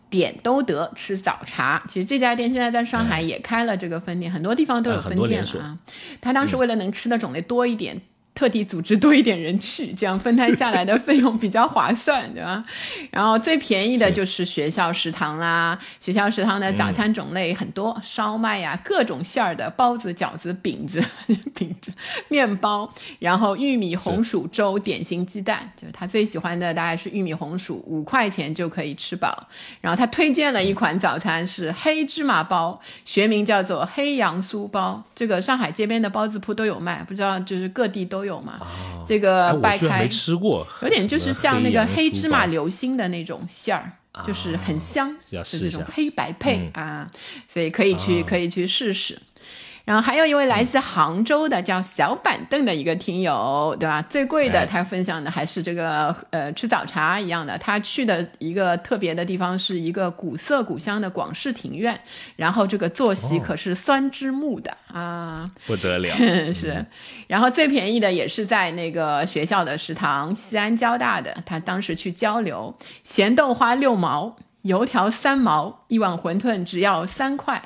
点都德吃早茶。其实这家店现在在上海也开了这个分店，很多地方都有分店了啊。他当时为了能吃的种类多一点。特地组织多一点人去，这样分摊下来的费用比较划算，对吧？然后最便宜的就是学校食堂啦，学校食堂的早餐种类很多，烧麦呀，各种馅儿的包子、饺子、饼子、饼子、面包，然后玉米红薯粥、点心、鸡蛋，就是他最喜欢的大概是玉米红薯，五块钱就可以吃饱。然后他推荐了一款早餐是黑芝麻包，学名叫做黑杨酥包，这个上海街边的包子铺都有卖，不知道就是各地都。都有嘛？这个掰开没吃过，有点就是像那个黑芝麻流心的那种馅儿，就是很香，是这种黑白配啊，所以可以去可以去试试。然后还有一位来自杭州的叫小板凳的一个听友，对吧？最贵的他分享的还是这个呃吃早茶一样的，他去的一个特别的地方是一个古色古香的广式庭院，然后这个坐席可是酸枝木的啊，不得了 是。然后最便宜的也是在那个学校的食堂，西安交大的，他当时去交流，咸豆花六毛，油条三毛，一碗馄饨只要三块。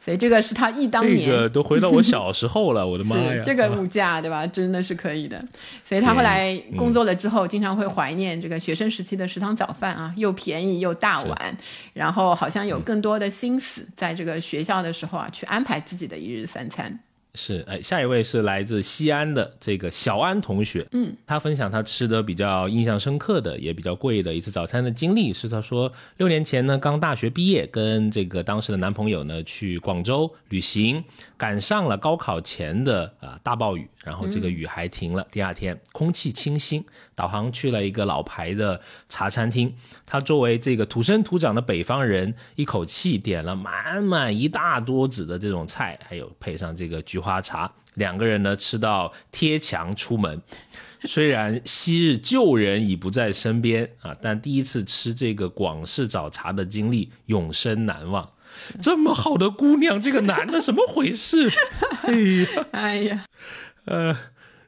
所以这个是他忆当年，这个都回到我小时候了，我的妈呀！这个物价对吧？真的是可以的。所以他后来工作了之后，经常会怀念这个学生时期的食堂早饭啊，又便宜又大碗，然后好像有更多的心思在这个学校的时候啊，去安排自己的一日三餐。是，哎，下一位是来自西安的这个小安同学，嗯，他分享他吃的比较印象深刻的，也比较贵的一次早餐的经历，是他说六年前呢，刚大学毕业，跟这个当时的男朋友呢去广州旅行，赶上了高考前的啊大暴雨。然后这个雨还停了，第二天空气清新，导航去了一个老牌的茶餐厅。他作为这个土生土长的北方人，一口气点了满满一大桌子的这种菜，还有配上这个菊花茶，两个人呢吃到贴墙出门。虽然昔日旧人已不在身边啊，但第一次吃这个广式早茶的经历永生难忘。这么好的姑娘，这个男的什么回事？哎呀，哎呀，呃，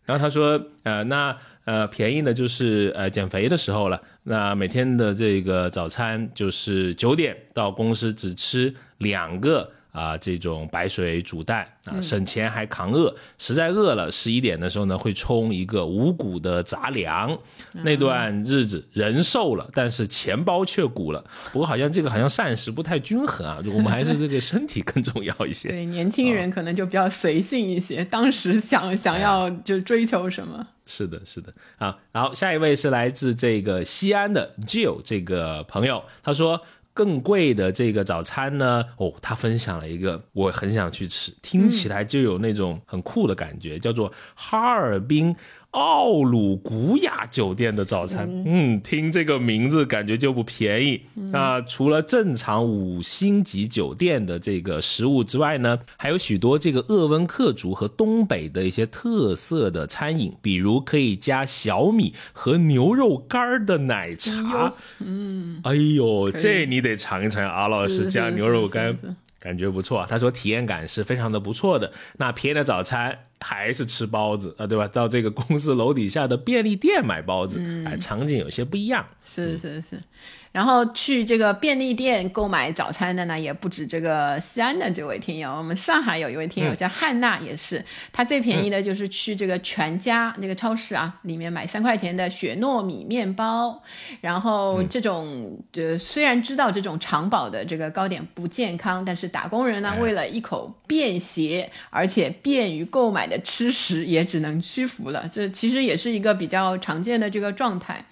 然后他说，呃，那呃便宜的就是呃减肥的时候了。那每天的这个早餐就是九点到公司只吃两个。啊，这种白水煮蛋啊，省钱还扛饿。实在饿了，十一点的时候呢，会冲一个五谷的杂粮。那段日子人瘦了，但是钱包却鼓了。不过好像这个好像膳食不太均衡啊，我们还是这个身体更重要一些。对，年轻人可能就比较随性一些，当时想想要就追求什么。是的，是的啊。然后下一位是来自这个西安的 Jill 这个朋友，他说。更贵的这个早餐呢？哦，他分享了一个，我很想去吃，听起来就有那种很酷的感觉，叫做哈尔滨。奥鲁古雅酒店的早餐，嗯，听这个名字感觉就不便宜。那除了正常五星级酒店的这个食物之外呢，还有许多这个鄂温克族和东北的一些特色的餐饮，比如可以加小米和牛肉干的奶茶。嗯，哎呦，这你得尝一尝，阿老师加牛肉干。感觉不错，他说体验感是非常的不错的。那便宜的早餐还是吃包子啊，对吧？到这个公司楼底下的便利店买包子，哎，场景有些不一样。是是是。然后去这个便利店购买早餐的呢，也不止这个西安的这位听友，我们上海有一位听友叫汉娜，也是他最便宜的就是去这个全家那个超市啊，里面买三块钱的雪糯米面包。然后这种呃，虽然知道这种长保的这个糕点不健康，但是打工人呢，为了一口便携而且便于购买的吃食，也只能屈服了。这其实也是一个比较常见的这个状态。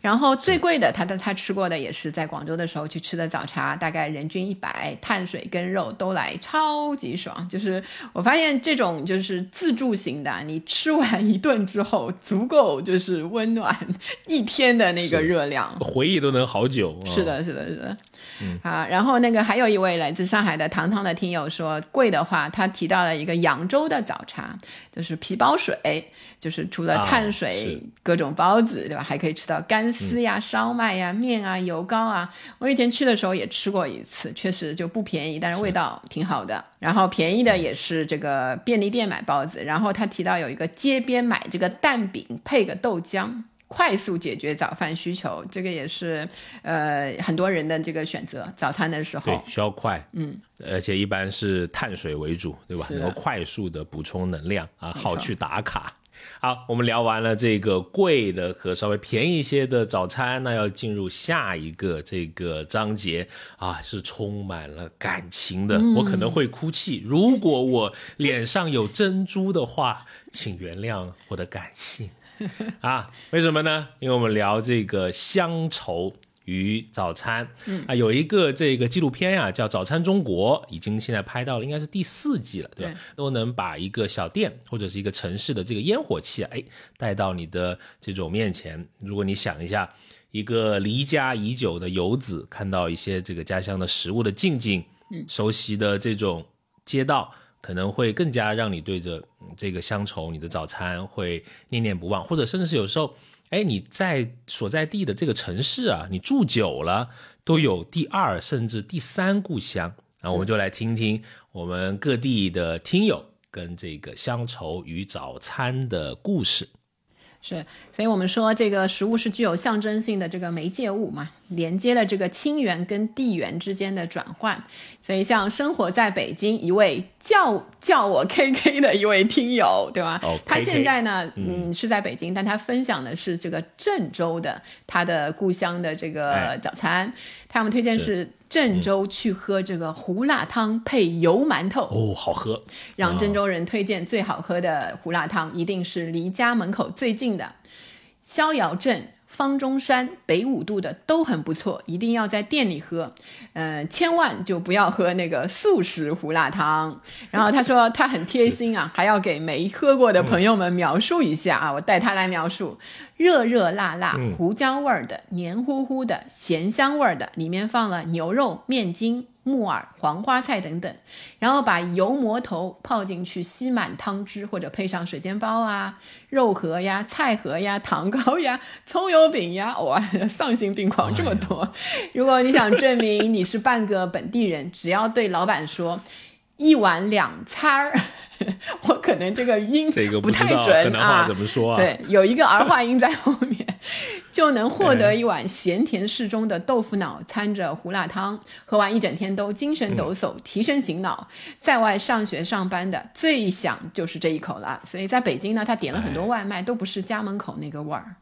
然后最贵的，他的他吃过的也是在广州的时候去吃的早茶，大概人均一百，碳水跟肉都来，超级爽。就是我发现这种就是自助型的，你吃完一顿之后，足够就是温暖一天的那个热量，回忆都能好久。是的，是的，是的。嗯，好，然后那个还有一位来自上海的糖糖的听友说，贵的话，他提到了一个扬州的早茶，就是皮包水，就是除了碳水各种包子，对吧？还可以吃到干丝呀、烧麦呀、面啊、油糕啊。我以前去的时候也吃过一次，确实就不便宜，但是味道挺好的。然后便宜的也是这个便利店买包子，然后他提到有一个街边买这个蛋饼配个豆浆。快速解决早饭需求，这个也是呃很多人的这个选择。早餐的时候，对，需要快，嗯，而且一般是碳水为主，对吧？能够快速的补充能量啊，好去打卡。好，我们聊完了这个贵的和稍微便宜一些的早餐，那要进入下一个这个章节啊，是充满了感情的。我可能会哭泣，如果我脸上有珍珠的话，请原谅我的感性。啊，为什么呢？因为我们聊这个乡愁与早餐，嗯啊，有一个这个纪录片呀，叫《早餐中国》，已经现在拍到了，应该是第四季了，对吧？都能把一个小店或者是一个城市的这个烟火气，哎，带到你的这种面前。如果你想一下，一个离家已久的游子，看到一些这个家乡的食物的静静，嗯，熟悉的这种街道。可能会更加让你对着这个乡愁，你的早餐会念念不忘，或者甚至是有时候，哎，你在所在地的这个城市啊，你住久了，都有第二甚至第三故乡。那我们就来听听我们各地的听友跟这个乡愁与早餐的故事。是，所以我们说这个食物是具有象征性的这个媒介物嘛，连接了这个亲缘跟地缘之间的转换。所以像生活在北京一位叫叫我 K K 的一位听友，对吧？他现在呢，嗯，是在北京，但他分享的是这个郑州的他的故乡的这个早餐。他们推荐是。郑州去喝这个胡辣汤配油馒头哦，好喝。让郑州人推荐最好喝的胡辣汤，一定是离家门口最近的逍遥镇。方中山、北五度的都很不错，一定要在店里喝，嗯，千万就不要喝那个素食胡辣汤。然后他说他很贴心啊，还要给没喝过的朋友们描述一下啊，我带他来描述：热热辣辣、胡椒味儿的、黏糊糊的、咸香味儿的，里面放了牛肉、面筋。木耳、黄花菜等等，然后把油馍头泡进去，吸满汤汁，或者配上水煎包啊、肉盒呀、菜盒呀、糖糕呀、葱油饼呀，哇，丧心病狂这么多！如果你想证明你是半个本地人，只要对老板说一碗两餐儿。我可能这个音这个不太准啊，怎么说啊？对，有一个儿化音在后面，就能获得一碗咸甜适中的豆腐脑，掺着胡辣汤，喝完一整天都精神抖擞，提神醒脑。在外上学上班的最想就是这一口了。所以在北京呢，他点了很多外卖，都不是家门口那个味儿。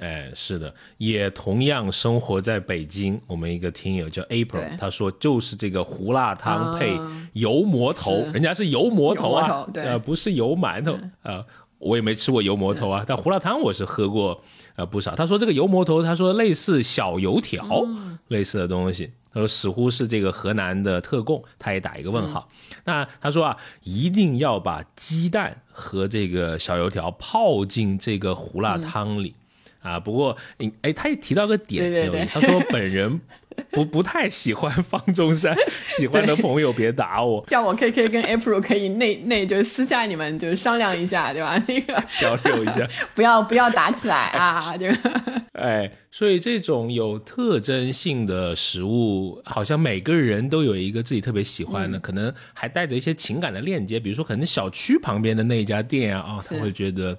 哎，是的，也同样生活在北京。我们一个听友叫 April，他说就是这个胡辣汤配油馍头，人家是油馍头啊，呃，不是油馒头啊。我也没吃过油馍头啊，但胡辣汤我是喝过呃不少。他说这个油馍头，他说类似小油条类似的东西，他说似乎是这个河南的特供，他也打一个问号。那他说啊，一定要把鸡蛋和这个小油条泡进这个胡辣汤里。啊，不过，哎，他也提到个点，他说本人不不太喜欢方中山，喜欢的朋友别打我，叫我 K K 跟 April 可以内内就是私下你们就是商量一下，对吧？那个 交流一下，不要不要打起来啊！就哎，所以这种有特征性的食物，好像每个人都有一个自己特别喜欢的，可能还带着一些情感的链接，比如说可能小区旁边的那一家店啊，啊，他会觉得。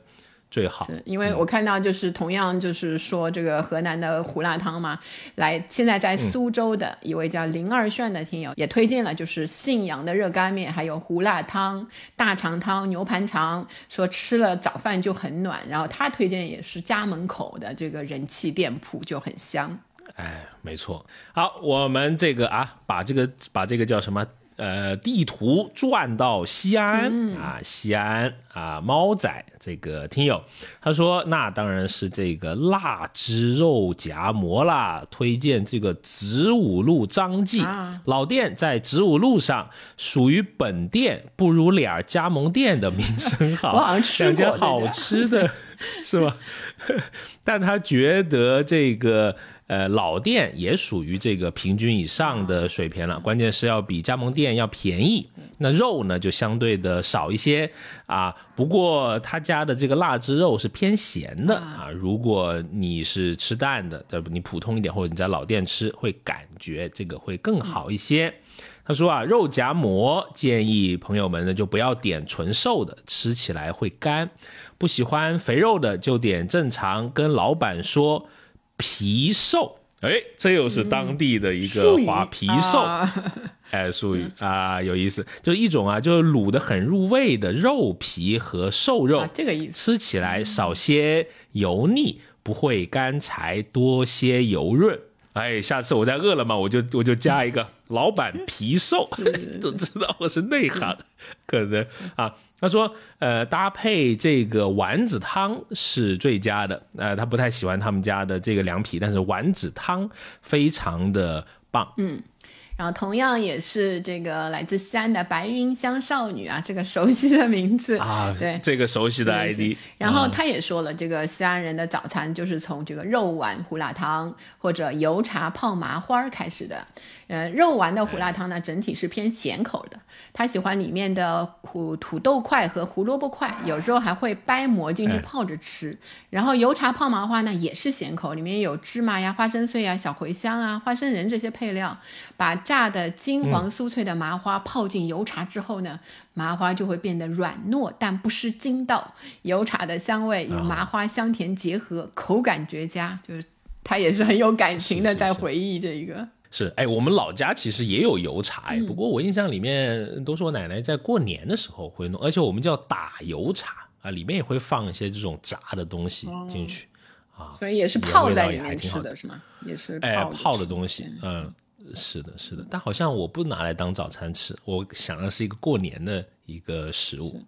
最好，是因为我看到就是同样就是说这个河南的胡辣汤嘛，来现在在苏州的一位叫林二炫的听友也推荐了，就是信阳的热干面，还有胡辣汤、大肠汤、牛盘肠，说吃了早饭就很暖。然后他推荐也是家门口的这个人气店铺，就很香。哎，没错。好，我们这个啊，把这个把这个叫什么？呃，地图转到西安啊，西安啊，猫仔这个听友他说，那当然是这个腊汁肉夹馍啦，推荐这个子午路张记老店，在子午路上，属于本店不如脸儿加盟店的名声好，两家好吃的是吧？但他觉得这个。呃，老店也属于这个平均以上的水平了，关键是要比加盟店要便宜。那肉呢，就相对的少一些啊。不过他家的这个腊汁肉是偏咸的啊。如果你是吃淡的，对不？你普通一点，或者你在老店吃，会感觉这个会更好一些。他说啊，肉夹馍建议朋友们呢就不要点纯瘦的，吃起来会干。不喜欢肥肉的就点正常，跟老板说。皮瘦，哎，这又是当地的一个话，皮瘦，哎，术语啊，有意思，就是一种啊，就是卤的很入味的肉皮和瘦肉，这个意思，吃起来少些油腻，不会干柴，多些油润。哎，下次我再饿了么，我就我就加一个老板皮瘦，都知道我是内行，可能啊。他说：“呃，搭配这个丸子汤是最佳的。呃，他不太喜欢他们家的这个凉皮，但是丸子汤非常的棒。嗯，然后同样也是这个来自西安的白云香少女啊，这个熟悉的名字啊，对，这个熟悉的 ID。然后他也说了，这个西安人的早餐就是从这个肉丸胡辣汤或者油茶泡麻花开始的。”呃，肉丸的胡辣汤呢，整体是偏咸口的。他喜欢里面的胡土豆块和胡萝卜块，有时候还会掰馍进去泡着吃。然后油茶泡麻花呢，也是咸口，里面有芝麻呀、花生碎呀、小茴香啊、花生仁这些配料。把炸的金黄酥脆的麻花泡进油茶之后呢，麻花就会变得软糯，但不失筋道。油茶的香味与麻花香甜结合，口感绝佳。就是他也是很有感情的，在回忆这一个。是，哎，我们老家其实也有油茶，哎，不过我印象里面都是我奶奶在过年的时候会弄，而且我们叫打油茶啊，里面也会放一些这种炸的东西进去，啊，所以也是泡在里面吃的是吗？也是，哎，泡的东西，嗯。是的，是的，但好像我不拿来当早餐吃，我想的是一个过年的一个食物。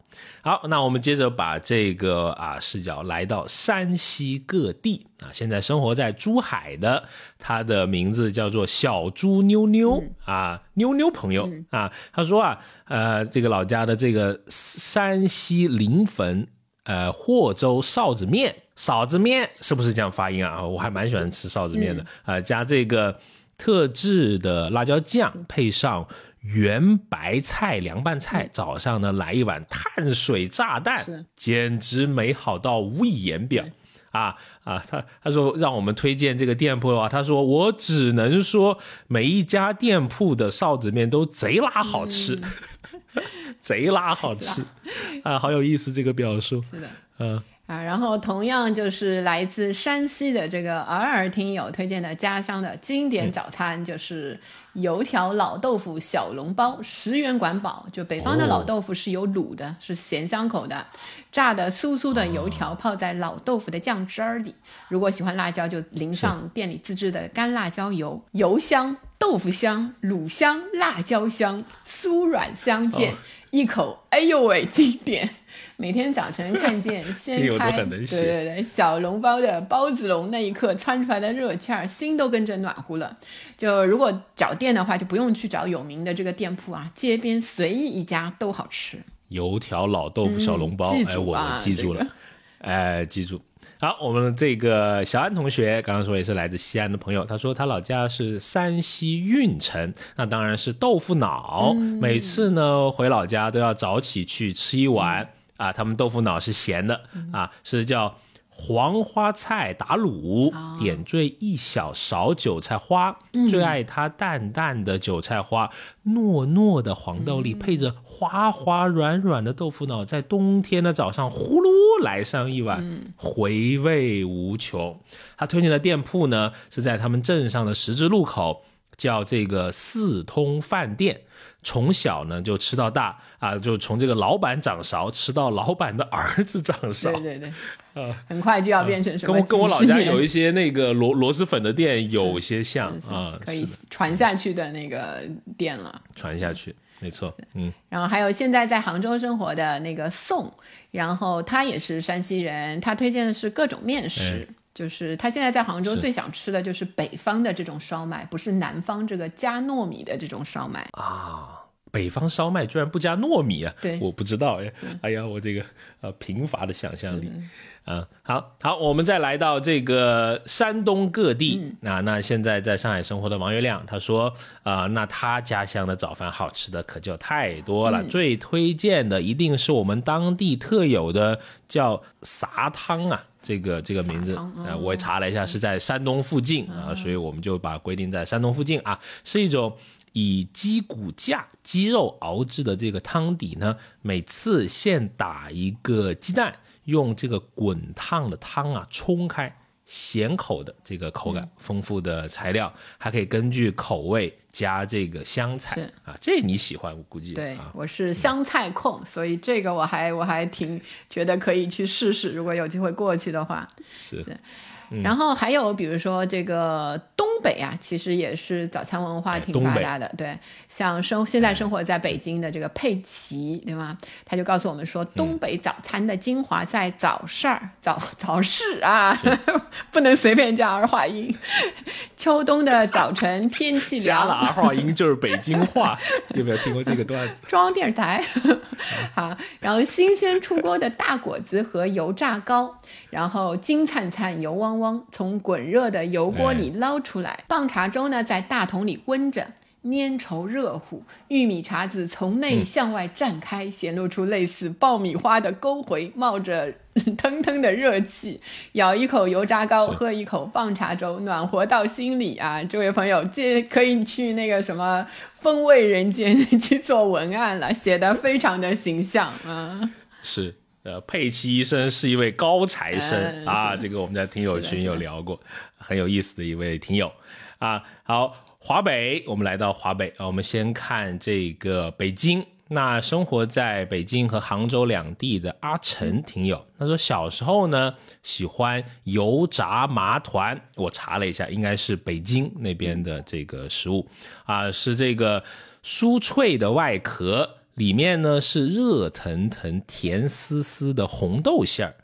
好，那我们接着把这个啊视角来到山西各地啊，现在生活在珠海的，他的名字叫做小猪妞妞啊，妞妞朋友啊，他说啊，呃，这个老家的这个山西临汾呃霍州臊子面，臊子面是不是这样发音啊？我还蛮喜欢吃臊子面的啊，加这个。特制的辣椒酱配上圆白菜凉拌菜，早上呢来一碗碳水炸弹，简直美好到无以言表。啊啊，他他说让我们推荐这个店铺的话，他说我只能说每一家店铺的臊子面都贼拉好吃，贼拉好吃 啊，好有意思这个表述。是的，嗯。啊，然后同样就是来自山西的这个尔尔听友推荐的家乡的经典早餐，就是油条老豆腐小笼包，十元管饱。就北方的老豆腐是有卤的，是咸香口的，炸的酥酥的油条泡在老豆腐的酱汁儿里。如果喜欢辣椒，就淋上店里自制的干辣椒油，油香、豆腐香、卤香、辣椒香，酥软相间。一口，哎呦喂，经典！每天早晨看见 掀开，对对对，小笼包的包子笼那一刻窜出来的热气儿，心都跟着暖和了。就如果找店的话，就不用去找有名的这个店铺啊，街边随意一家都好吃。油条老豆腐小笼包，哎，我记住了，哎，记住。好，我们这个小安同学刚刚说也是来自西安的朋友，他说他老家是山西运城，那当然是豆腐脑，每次呢回老家都要早起去吃一碗啊，他们豆腐脑是咸的啊，是叫。黄花菜打卤，点缀一小勺韭菜花，最爱它淡淡的韭菜花，糯糯的黄豆粒，配着滑滑软软的豆腐脑，在冬天的早上呼噜来上一碗，回味无穷。他推荐的店铺呢，是在他们镇上的十字路口，叫这个四通饭店。从小呢就吃到大啊，就从这个老板掌勺吃到老板的儿子掌勺。对对对。呃，很快就要变成什么？跟我跟我老家有一些那个螺螺蛳粉的店有些像啊，可以传下去的那个店了。传下去，没错，嗯。然后还有现在在杭州生活的那个宋，然后他也是山西人，他推荐的是各种面食，就是他现在在杭州最想吃的就是北方的这种烧麦，不是南方这个加糯米的这种烧麦啊。北方烧麦居然不加糯米啊？对，我不知道哎。哎呀，我这个呃贫乏的想象力。嗯，好好，我们再来到这个山东各地啊。那现在在上海生活的王月亮他说啊，那他家乡的早饭好吃的可就太多了。最推荐的一定是我们当地特有的叫撒汤啊，这个这个名字啊，我也查了一下，是在山东附近啊，所以我们就把规定在山东附近。啊，是一种以鸡骨架鸡肉熬制的这个汤底呢，每次现打一个鸡蛋。用这个滚烫的汤啊冲开，咸口的这个口感，丰富的材料，还可以根据口味加这个香菜啊，这你喜欢我估计。对，我是香菜控，所以这个我还我还挺觉得可以去试试，如果有机会过去的话。是。然后还有比如说这个东北啊，其实也是早餐文化挺发达的。对，像生现在生活在北京的这个佩奇，对吗？他就告诉我们说，东北早餐的精华在早市儿，早早市啊，不能随便加儿化音。秋冬的早晨，天气凉，加了儿化音就是北京话。有没有听过这个段子？中央电视台。好，然后新鲜出锅的大果子和油炸糕，然后金灿灿、油汪汪。从滚热的油锅里捞出来，棒茶粥呢在大桶里温着，粘稠热乎。玉米碴子从内向外绽开，显露出类似爆米花的沟回，冒着腾腾的热气。咬一口油炸糕，喝一口棒茶粥，暖和到心里啊！这位朋友，这可以去那个什么风味人间去做文案了，写的非常的形象啊。是。呃，佩奇医生是一位高材生啊，这个我们在听友群有聊过，很有意思的一位听友啊。好，华北，我们来到华北啊，我们先看这个北京。那生活在北京和杭州两地的阿晨听友，他说小时候呢喜欢油炸麻团，我查了一下，应该是北京那边的这个食物啊，是这个酥脆的外壳。里面呢是热腾腾、甜丝丝的红豆馅儿，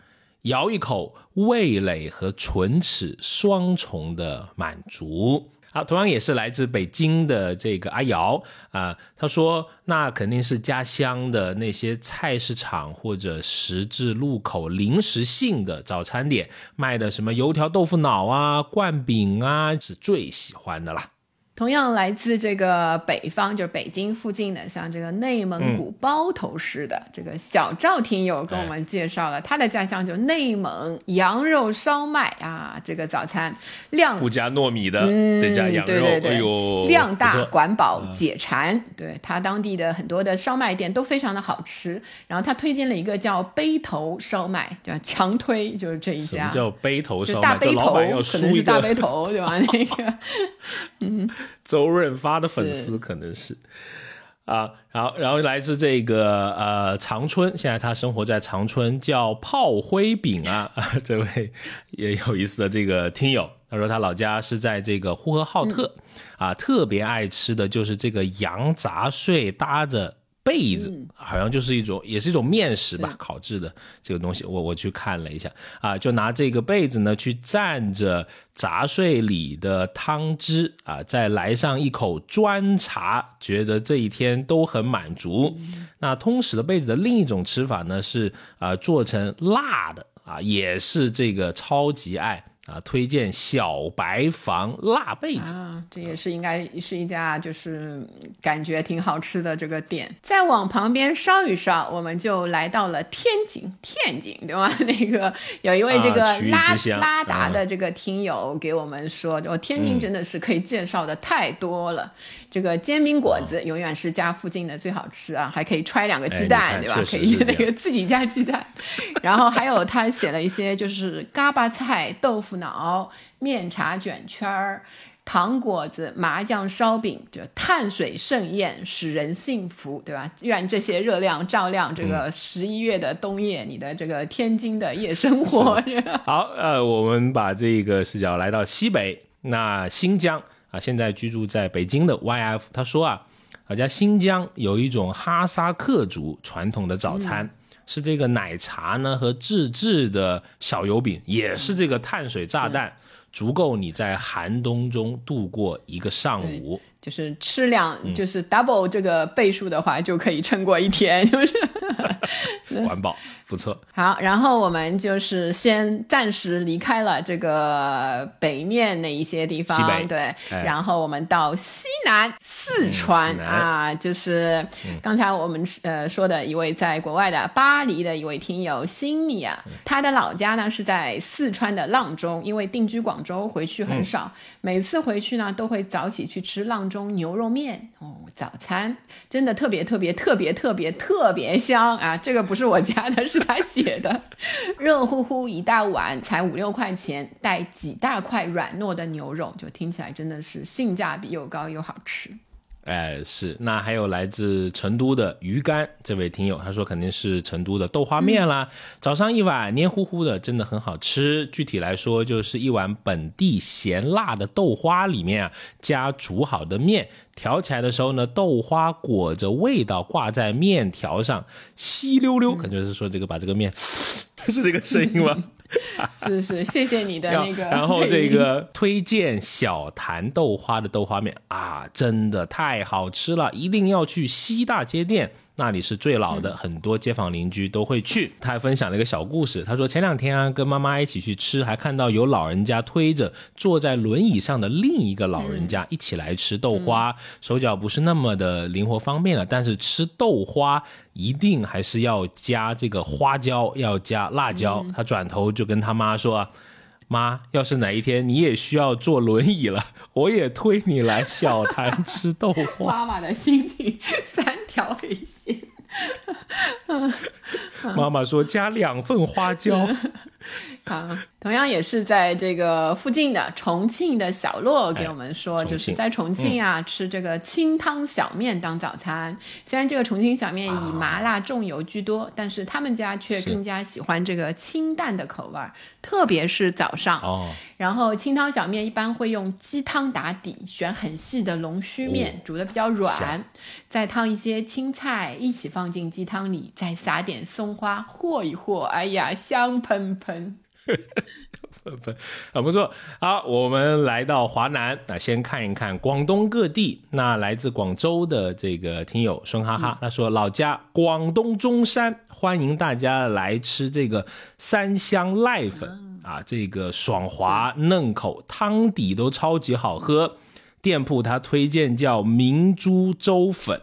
咬一口，味蕾和唇齿双重的满足。好，同样也是来自北京的这个阿瑶啊，他说那肯定是家乡的那些菜市场或者十字路口临时性的早餐点卖的什么油条、豆腐脑啊、灌饼啊，是最喜欢的啦。同样来自这个北方，就是北京附近的，像这个内蒙古包头市的这个小赵听友跟我们介绍了他的家乡，就内蒙羊肉烧麦啊，这个早餐量不加糯米的，嗯，得加羊肉，对对对，哎呦，量大管饱解馋。对他当地的很多的烧麦店都非常的好吃，然后他推荐了一个叫背头烧麦，对吧？强推就是这一家，叫背头就烧麦？大背头，可能是大背头，对吧？那个。周润发的粉丝可能是。啊，然后然后来自这个呃长春，现在他生活在长春，叫炮灰饼啊，这位也有意思的这个听友，他说他老家是在这个呼和浩特，啊，特别爱吃的就是这个羊杂碎搭着被子，好像就是一种也是一种面食吧，烤制的这个东西，我我去看了一下啊，就拿这个被子呢去蘸着杂碎里的汤汁啊，再来上一口砖茶，觉得这一天都很满足。那通史的被子的另一种吃法呢是啊做成辣的啊，也是这个超级爱。啊，推荐小白房辣被子啊，这也是应该是一家就是感觉挺好吃的这个店。再往旁边稍一稍，我们就来到了天津，天津对吧？那个有一位这个拉、拉达的这个听友给我们说，哦，天津真的是可以介绍的太多了。这个煎饼果子永远是家附近的最好吃啊，还可以揣两个鸡蛋，对吧？可以那个自己加鸡蛋。然后还有他写了一些就是嘎巴菜、豆腐。脑面茶卷圈儿、糖果子、麻酱烧饼，就碳水盛宴使人幸福，对吧？愿这些热量照亮这个十一月的冬夜，你的这个天津的夜生活。好，呃，我们把这个视角来到西北，那新疆啊，现在居住在北京的 YF 他说啊，好像新疆有一种哈萨克族传统的早餐。嗯是这个奶茶呢和自制的小油饼，也是这个碳水炸弹，足够你在寒冬中度过一个上午。就是吃两，就是 double 这个倍数的话，就可以撑过一天，就是 环保不错。好，然后我们就是先暂时离开了这个北面那一些地方，对，然后我们到西南四川啊，就是刚才我们呃说的一位在国外的巴黎的一位听友新米啊，他的老家呢是在四川的阆中，因为定居广州回去很少，每次回去呢都会早起去吃阆。中牛肉面哦，早餐真的特别特别特别特别特别香啊！这个不是我加的，是他写的，热乎乎一大碗，才五六块钱，带几大块软糯的牛肉，就听起来真的是性价比又高又好吃。哎，是那还有来自成都的鱼干这位听友，他说肯定是成都的豆花面啦。早上一碗黏糊糊的，真的很好吃。具体来说，就是一碗本地咸辣的豆花，里面啊加煮好的面，调起来的时候呢，豆花裹着味道挂在面条上，稀溜溜，可能就是说这个把这个面是这个声音吗？是是，谢谢你的那个。然后这个 推荐小坛豆花的豆花面啊，真的太好吃了，一定要去西大街店。那里是最老的，很多街坊邻居都会去。他还分享了一个小故事，他说前两天啊，跟妈妈一起去吃，还看到有老人家推着坐在轮椅上的另一个老人家一起来吃豆花，手脚不是那么的灵活方便了，但是吃豆花一定还是要加这个花椒，要加辣椒。他转头就跟他妈说：“妈，要是哪一天你也需要坐轮椅了，我也推你来小坛吃豆花。”妈妈的心情三条黑线。妈妈说加两份花椒。啊，同样也是在这个附近的重庆的小洛给我们说，就是在重庆啊吃这个清汤小面当早餐。虽然这个重庆小面以麻辣重油居多，但是他们家却更加喜欢这个清淡的口味儿，特别是早上。哦，然后清汤小面一般会用鸡汤打底，选很细的龙须面，煮的比较软，再烫一些青菜一起放进鸡汤里，再撒点松花和一和，哎呀，香喷喷。很不错。好，我们来到华南，那先看一看广东各地。那来自广州的这个听友孙哈哈，他说老家广东中山，欢迎大家来吃这个三香濑粉啊，这个爽滑嫩口，汤底都超级好喝。店铺他推荐叫明珠粥粉，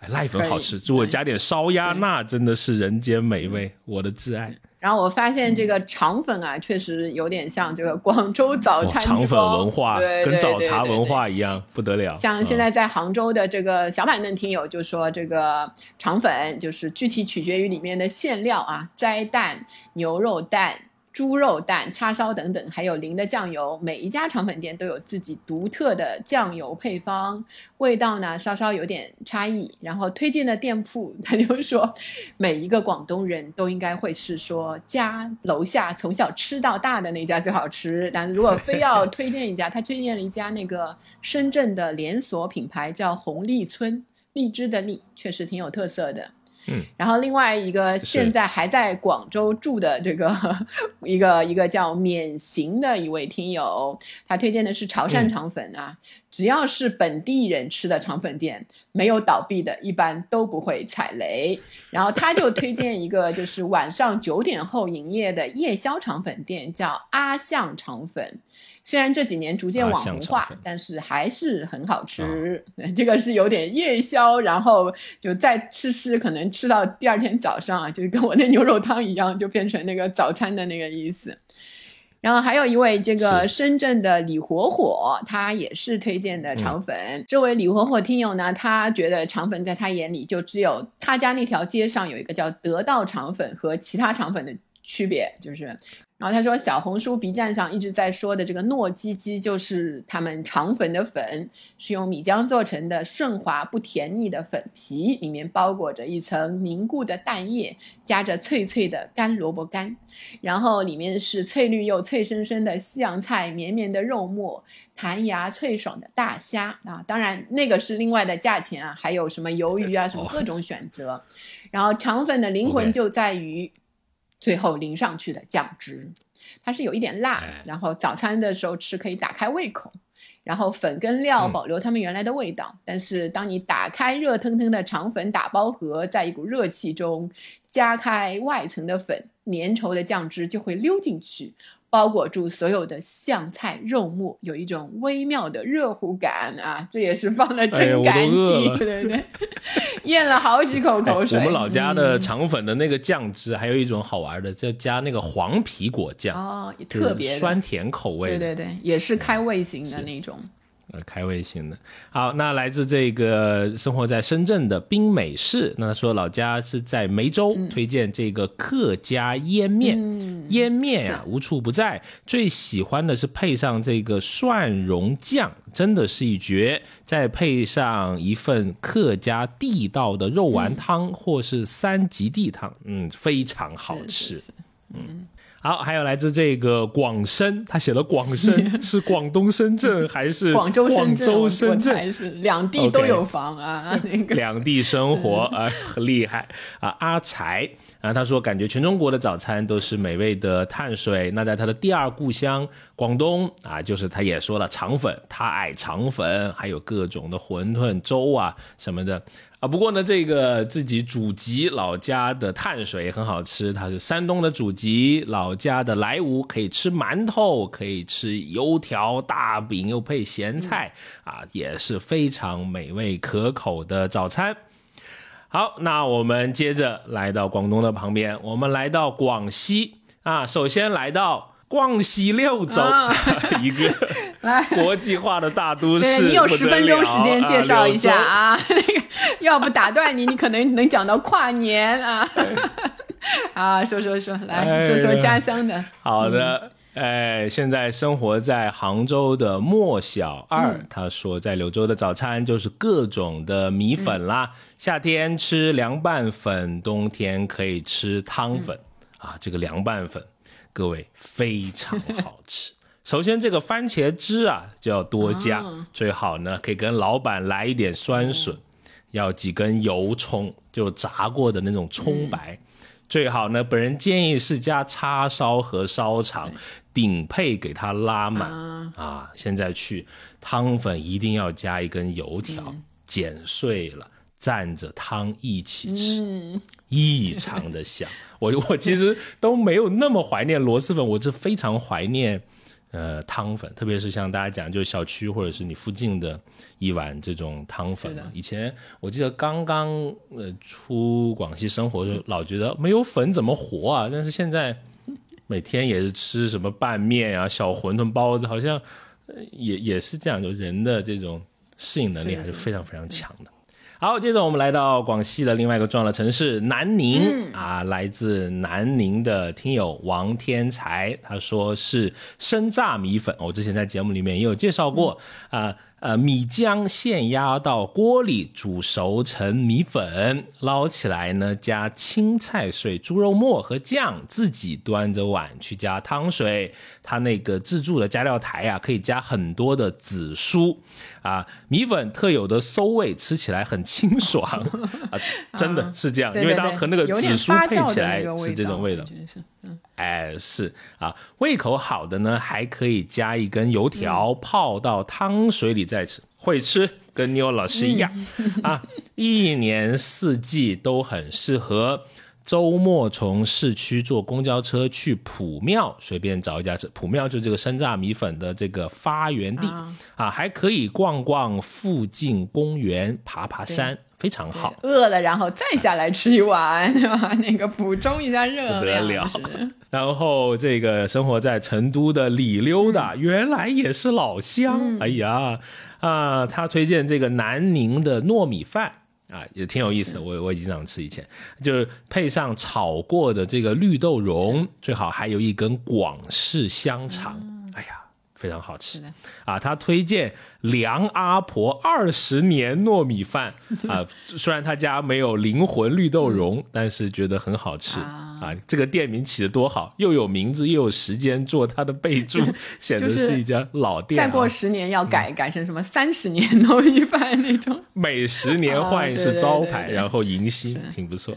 哎，濑粉好吃，如果加点烧鸭，那真的是人间美味，我的挚爱。然后我发现这个肠粉啊，确实有点像这个 广州早餐肠粉文化，对，跟早茶文化一样，不得了。像现在在杭州的这个小板凳听友就说，这个肠粉就是具体取决于里面的馅料啊，斋蛋、牛肉蛋。猪肉蛋、叉烧等等，还有淋的酱油，每一家肠粉店都有自己独特的酱油配方，味道呢稍稍有点差异。然后推荐的店铺，他就说，每一个广东人都应该会是说家楼下从小吃到大的那家最好吃。但如果非要推荐一家，他推荐了一家那个深圳的连锁品牌，叫红荔村，荔枝的荔，确实挺有特色的。嗯，然后另外一个现在还在广州住的这个 一个一个叫免行的一位听友，他推荐的是潮汕肠粉啊，只要是本地人吃的肠粉店，没有倒闭的，一般都不会踩雷。然后他就推荐一个就是晚上九点后营业的夜宵肠粉店，叫阿象肠粉。虽然这几年逐渐网红化，但是还是很好吃。这个是有点夜宵，然后就再吃吃，可能吃到第二天早上啊，就跟我那牛肉汤一样，就变成那个早餐的那个意思。然后还有一位这个深圳的李火火，他也是推荐的肠粉。这位李火火听友呢，他觉得肠粉在他眼里就只有他家那条街上有一个叫得道肠粉和其他肠粉的区别，就是。然后他说，小红书、B 站上一直在说的这个糯叽叽，就是他们肠粉的粉，是用米浆做成的，顺滑不甜腻的粉皮，里面包裹着一层凝固的蛋液，夹着脆脆的干萝卜干，然后里面是翠绿又脆生生的西洋菜，绵绵的肉末，弹牙脆爽的大虾啊，当然那个是另外的价钱啊，还有什么鱿鱼啊，什么各种选择。然后肠粉的灵魂就在于。最后淋上去的酱汁，它是有一点辣，然后早餐的时候吃可以打开胃口。然后粉跟料保留它们原来的味道，但是当你打开热腾腾的肠粉打包盒，在一股热气中夹开外层的粉，粘稠的酱汁就会溜进去。包裹住所有的香菜肉末，有一种微妙的热乎感啊！这也是放了真干净，对对对，咽了好几口口水。我们老家的肠粉的那个酱汁，还有一种好玩的，叫加那个黄皮果酱哦，特别酸甜口味。对对对，也是开胃型的那种。呃，开胃型的。好，那来自这个生活在深圳的冰美式，那他说老家是在梅州，推荐这个客家腌面。腌面呀，无处不在，最喜欢的是配上这个蒜蓉酱，真的是一绝。再配上一份客家地道的肉丸汤，或是三吉地汤，嗯，非常好吃。嗯。好，还有来自这个广深，他写了广深 是广东深圳还是广州深圳？广州深圳是两地都有房啊，那个两地生活啊，很厉害啊。阿财啊，他说感觉全中国的早餐都是美味的碳水，那在他的第二故乡广东啊，就是他也说了肠粉，他爱肠粉，还有各种的馄饨粥啊什么的。啊，不过呢，这个自己祖籍老家的碳水很好吃，它是山东的祖籍老家的莱芜，可以吃馒头，可以吃油条、大饼，又配咸菜，啊，也是非常美味可口的早餐。好，那我们接着来到广东的旁边，我们来到广西啊，首先来到广西柳州，一个 来国际化的大都市。你有十分钟时间介绍一下啊，那个。要不打断你，你可能能讲到跨年啊！啊，说说说，来说说家乡的。好的，哎，现在生活在杭州的莫小二，他说在柳州的早餐就是各种的米粉啦，夏天吃凉拌粉，冬天可以吃汤粉啊。这个凉拌粉，各位非常好吃。首先，这个番茄汁啊就要多加，最好呢可以跟老板来一点酸笋。要几根油葱，就炸过的那种葱白，最好呢。本人建议是加叉烧和烧肠，顶配给它拉满啊。现在去汤粉一定要加一根油条，剪碎了蘸着汤一起吃，异常的香。我我其实都没有那么怀念螺蛳粉，我是非常怀念。呃汤粉，特别是像大家讲，就是小区或者是你附近的一碗这种汤粉嘛。以前我记得刚刚呃出广西生活，就老觉得没有粉怎么活啊？但是现在每天也是吃什么拌面啊、小馄饨、包子，好像也也是这样，就人的这种适应能力还是非常非常强的。好，接着我们来到广西的另外一个重要的城市南宁。啊，来自南宁的听友王天才，他说是生榨米粉，我之前在节目里面也有介绍过。啊。呃，米浆现压到锅里煮熟成米粉，捞起来呢，加青菜碎、猪肉末和酱，自己端着碗去加汤水。它那个自助的加料台啊，可以加很多的紫苏啊，米粉特有的馊味，吃起来很清爽 啊，真的是这样，因为它和那个紫苏配起来是这种味道。哎，是啊，胃口好的呢，还可以加一根油条泡到汤水里再吃，会吃，跟妞老师一样啊，一年四季都很适合。周末从市区坐公交车去普庙，随便找一家吃。普庙就是这个生榨米粉的这个发源地啊，还可以逛逛附近公园，爬爬山。非常好，饿了然后再下来吃一碗，对吧？那个补充一下热量。不得了然后这个生活在成都的李溜达，原来也是老乡。哎呀，啊，他推荐这个南宁的糯米饭啊，也挺有意思的。我我已经想吃以前，就是配上炒过的这个绿豆蓉，最好还有一根广式香肠。哎呀。非常好吃啊！他推荐梁阿婆二十年糯米饭 啊，虽然他家没有灵魂绿豆蓉，但是觉得很好吃啊。这个店名起的多好，又有名字又有时间做他的备注，显得是一家老店。再过十年要改改成什么三十年糯米饭那种，每十年换一次招牌，然后迎新，挺不错。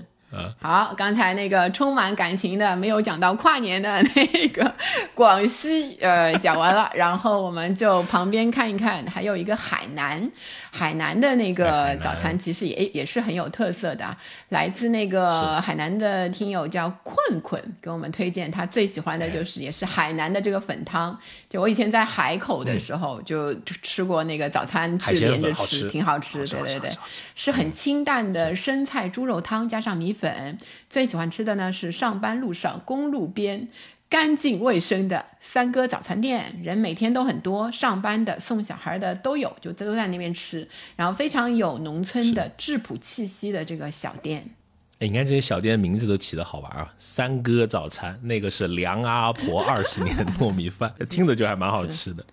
好，刚才那个充满感情的没有讲到跨年的那个广西，呃，讲完了，然后我们就旁边看一看，还有一个海南，海南的那个早餐其实也也是很有特色的，来自那个海南的听友叫困困，给我们推荐他最喜欢的就是也是海南的这个粉汤，就我以前在海口的时候就吃过那个早餐，是连着吃，挺好吃，对对对，是很清淡的生菜猪肉汤加上米。粉。最喜欢吃的呢是上班路上公路边干净卫生的三哥早餐店，人每天都很多，上班的送小孩的都有，就都在那边吃，然后非常有农村的质朴气息的这个小店。哎，你看这些小店的名字都起得好玩啊！三哥早餐，那个是梁阿婆二十年糯米饭，听着就还蛮好吃的。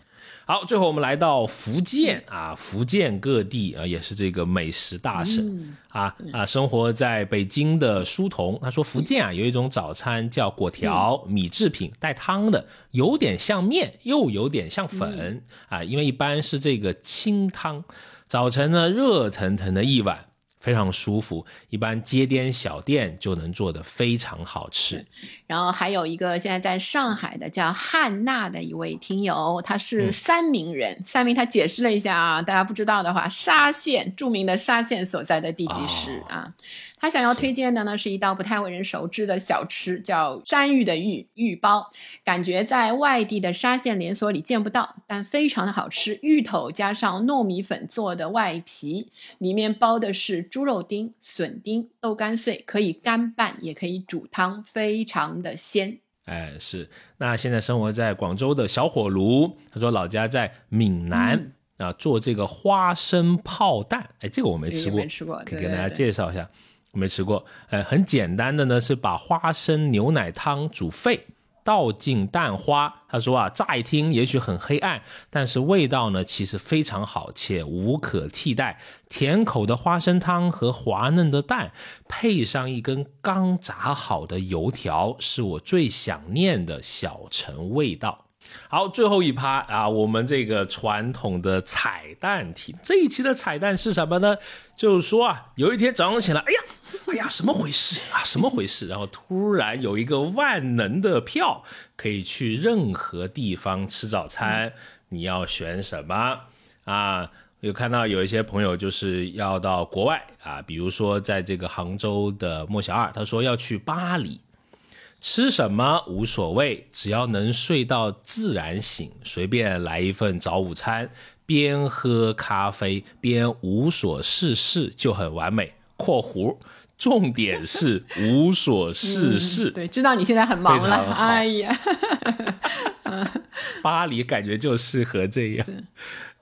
好，最后我们来到福建啊，福建各地啊也是这个美食大省。啊啊，生活在北京的书童他说，福建啊有一种早餐叫粿条，米制品带汤的，有点像面，又有点像粉啊，因为一般是这个清汤，早晨呢热腾腾的一碗。非常舒服，一般街边小店就能做的非常好吃。然后还有一个现在在上海的叫汉娜的一位听友，他是三明人。三明他解释了一下啊，大家不知道的话，沙县著名的沙县所在的地级市啊。他想要推荐的呢，是一道不太为人熟知的小吃，叫山芋的芋芋包。感觉在外地的沙县连锁里见不到，但非常的好吃。芋头加上糯米粉做的外皮，里面包的是猪肉丁、笋丁、豆干碎，可以干拌，也可以煮汤，非常的鲜。哎，是。那现在生活在广州的小火炉，他说老家在闽南啊，做这个花生泡蛋。哎，这个我没吃过，没吃过，可以给大家介绍一下。没吃过，呃，很简单的呢，是把花生牛奶汤煮沸，倒进蛋花。他说啊，乍一听也许很黑暗，但是味道呢，其实非常好，且无可替代。甜口的花生汤和滑嫩的蛋，配上一根刚炸好的油条，是我最想念的小城味道。好，最后一趴啊，我们这个传统的彩蛋题，这一期的彩蛋是什么呢？就是说啊，有一天早上起来，哎呀，哎呀，什么回事啊？什么回事？然后突然有一个万能的票，可以去任何地方吃早餐，你要选什么啊？有看到有一些朋友就是要到国外啊，比如说在这个杭州的莫小二，他说要去巴黎。吃什么无所谓，只要能睡到自然醒，随便来一份早午餐，边喝咖啡边无所事事就很完美。（括弧重点是无所事事。对，知道你现在很忙了。哎呀，巴黎感觉就适合这样，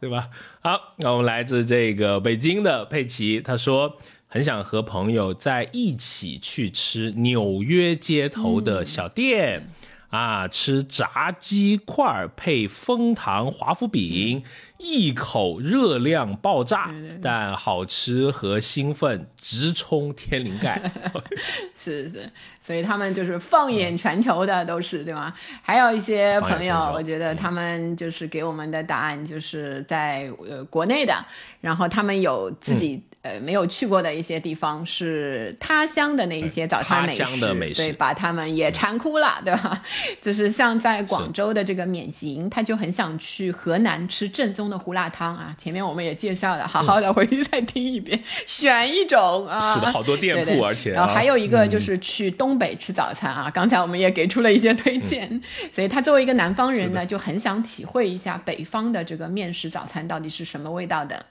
对吧？好，那我们来自这个北京的佩奇，他说。很想和朋友在一起去吃纽约街头的小店，啊，吃炸鸡块配枫糖华夫饼，一口热量爆炸，但好吃和兴奋直冲天灵盖。是是，所以他们就是放眼全球的都是对吗？还有一些朋友，我觉得他们就是给我们的答案就是在呃国内的，然后他们有自己。呃，没有去过的一些地方是他乡的那一些早餐美食，对，把他们也馋哭了，对吧？就是像在广州的这个免行，他就很想去河南吃正宗的胡辣汤啊。前面我们也介绍了，好好的回去再听一遍，选一种啊。是的，好多店铺，而且然后还有一个就是去东北吃早餐啊。刚才我们也给出了一些推荐，所以他作为一个南方人呢，就很想体会一下北方的这个面食早餐到底是什么味道的。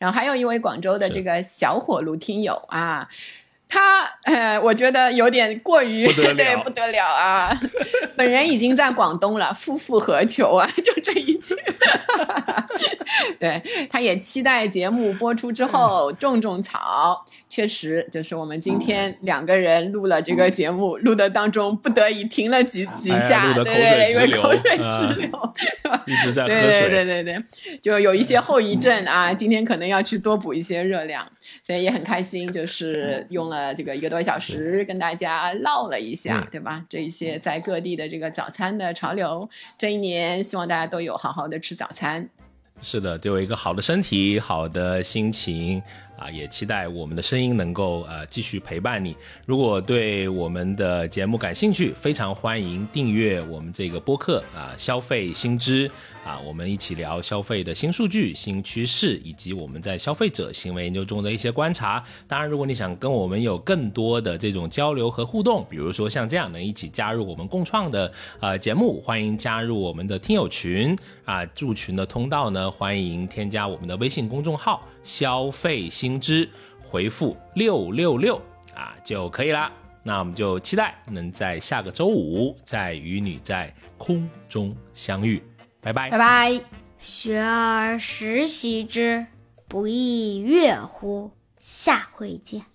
然后还有一位广州的这个小火炉听友啊，他呃，我觉得有点过于 对不得了啊！本人已经在广东了，夫复何求啊？就这一句，对，他也期待节目播出之后种种草。确实，就是我们今天两个人录了这个节目，录的当中不得已停了几几下，对，因为口水直流，对吧一直在喝水，对对对对，就有一些后遗症啊。今天可能要去多补一些热量，所以也很开心，就是用了这个一个多小时跟大家唠了一下，对吧？这一些在各地的这个早餐的潮流，这一年希望大家都有好好的吃早餐。是的，都有一个好的身体，好的心情。啊，也期待我们的声音能够呃继续陪伴你。如果对我们的节目感兴趣，非常欢迎订阅我们这个播客啊，消费新知啊，我们一起聊消费的新数据、新趋势，以及我们在消费者行为研究中的一些观察。当然，如果你想跟我们有更多的这种交流和互动，比如说像这样能一起加入我们共创的呃节目，欢迎加入我们的听友群啊，入群的通道呢，欢迎添加我们的微信公众号。消费新知，回复六六六啊就可以了。那我们就期待能在下个周五再与你在空中相遇。拜拜，拜拜。学而时习之，不亦说乎？下回见。